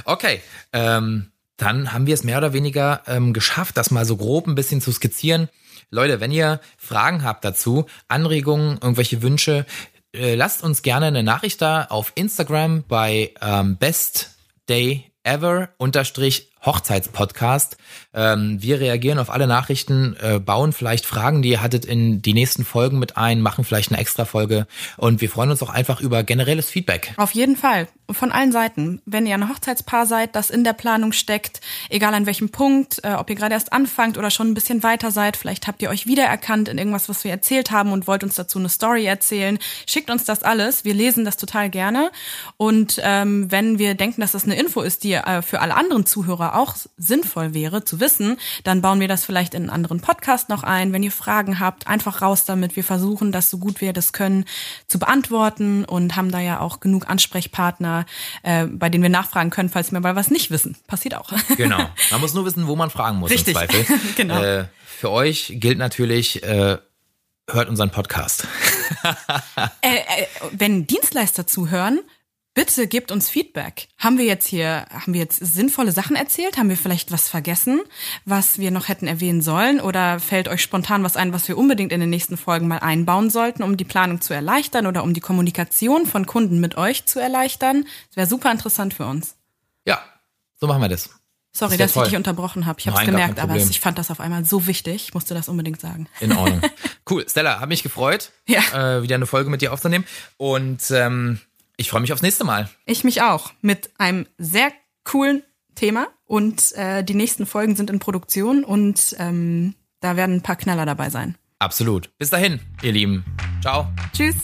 Okay, ähm, dann haben wir es mehr oder weniger ähm, geschafft, das mal so grob ein bisschen zu skizzieren. Leute, wenn ihr Fragen habt dazu, Anregungen, irgendwelche Wünsche, äh, lasst uns gerne eine Nachricht da auf Instagram bei ähm, Best Day Ever unterstrich Hochzeitspodcast. Ähm, wir reagieren auf alle Nachrichten, äh, bauen vielleicht Fragen, die ihr hattet in die nächsten Folgen mit ein, machen vielleicht eine extra Folge und wir freuen uns auch einfach über generelles Feedback.
Auf jeden Fall. Von allen Seiten. Wenn ihr ein Hochzeitspaar seid, das in der Planung steckt, egal an welchem Punkt, äh, ob ihr gerade erst anfangt oder schon ein bisschen weiter seid, vielleicht habt ihr euch wiedererkannt in irgendwas, was wir erzählt haben und wollt uns dazu eine Story erzählen, schickt uns das alles. Wir lesen das total gerne. Und ähm, wenn wir denken, dass das eine Info ist, die äh, für alle anderen Zuhörer auch sinnvoll wäre zu wissen, dann bauen wir das vielleicht in einen anderen Podcast noch ein. Wenn ihr Fragen habt, einfach raus damit. Wir versuchen das so gut wir das können zu beantworten und haben da ja auch genug Ansprechpartner, äh, bei denen wir nachfragen können, falls wir mal was nicht wissen. Passiert auch.
Genau. <laughs> Man muss nur wissen, wo man fragen muss
Richtig.
im Zweifel. <laughs>
genau.
Äh, für euch gilt natürlich, äh, hört unseren Podcast. <laughs>
äh, äh, wenn Dienstleister zuhören, Bitte gebt uns Feedback. Haben wir jetzt hier, haben wir jetzt sinnvolle Sachen erzählt? Haben wir vielleicht was vergessen, was wir noch hätten erwähnen sollen? Oder fällt euch spontan was ein, was wir unbedingt in den nächsten Folgen mal einbauen sollten, um die Planung zu erleichtern oder um die Kommunikation von Kunden mit euch zu erleichtern? Das wäre super interessant für uns.
Ja, so machen wir das.
Sorry,
Das
dass
wär
ich dich
toll.
unterbrochen habe. Ich habe es gemerkt, aber ich fand das auf einmal so wichtig. Ich musste das unbedingt sagen.
In Ordnung. <laughs> cool. Stella, hat mich gefreut,
Ja.
äh, wieder eine Folge mit dir aufzunehmen. Und ähm, ich freue mich aufs nächste Mal.
Ich mich auch. Mit einem sehr coolen Thema. Und äh, die nächsten Folgen sind in Produktion und ähm, da werden ein paar Knaller dabei sein.
Absolut. Bis dahin, ihr Lieben. Ciao.
Tschüss.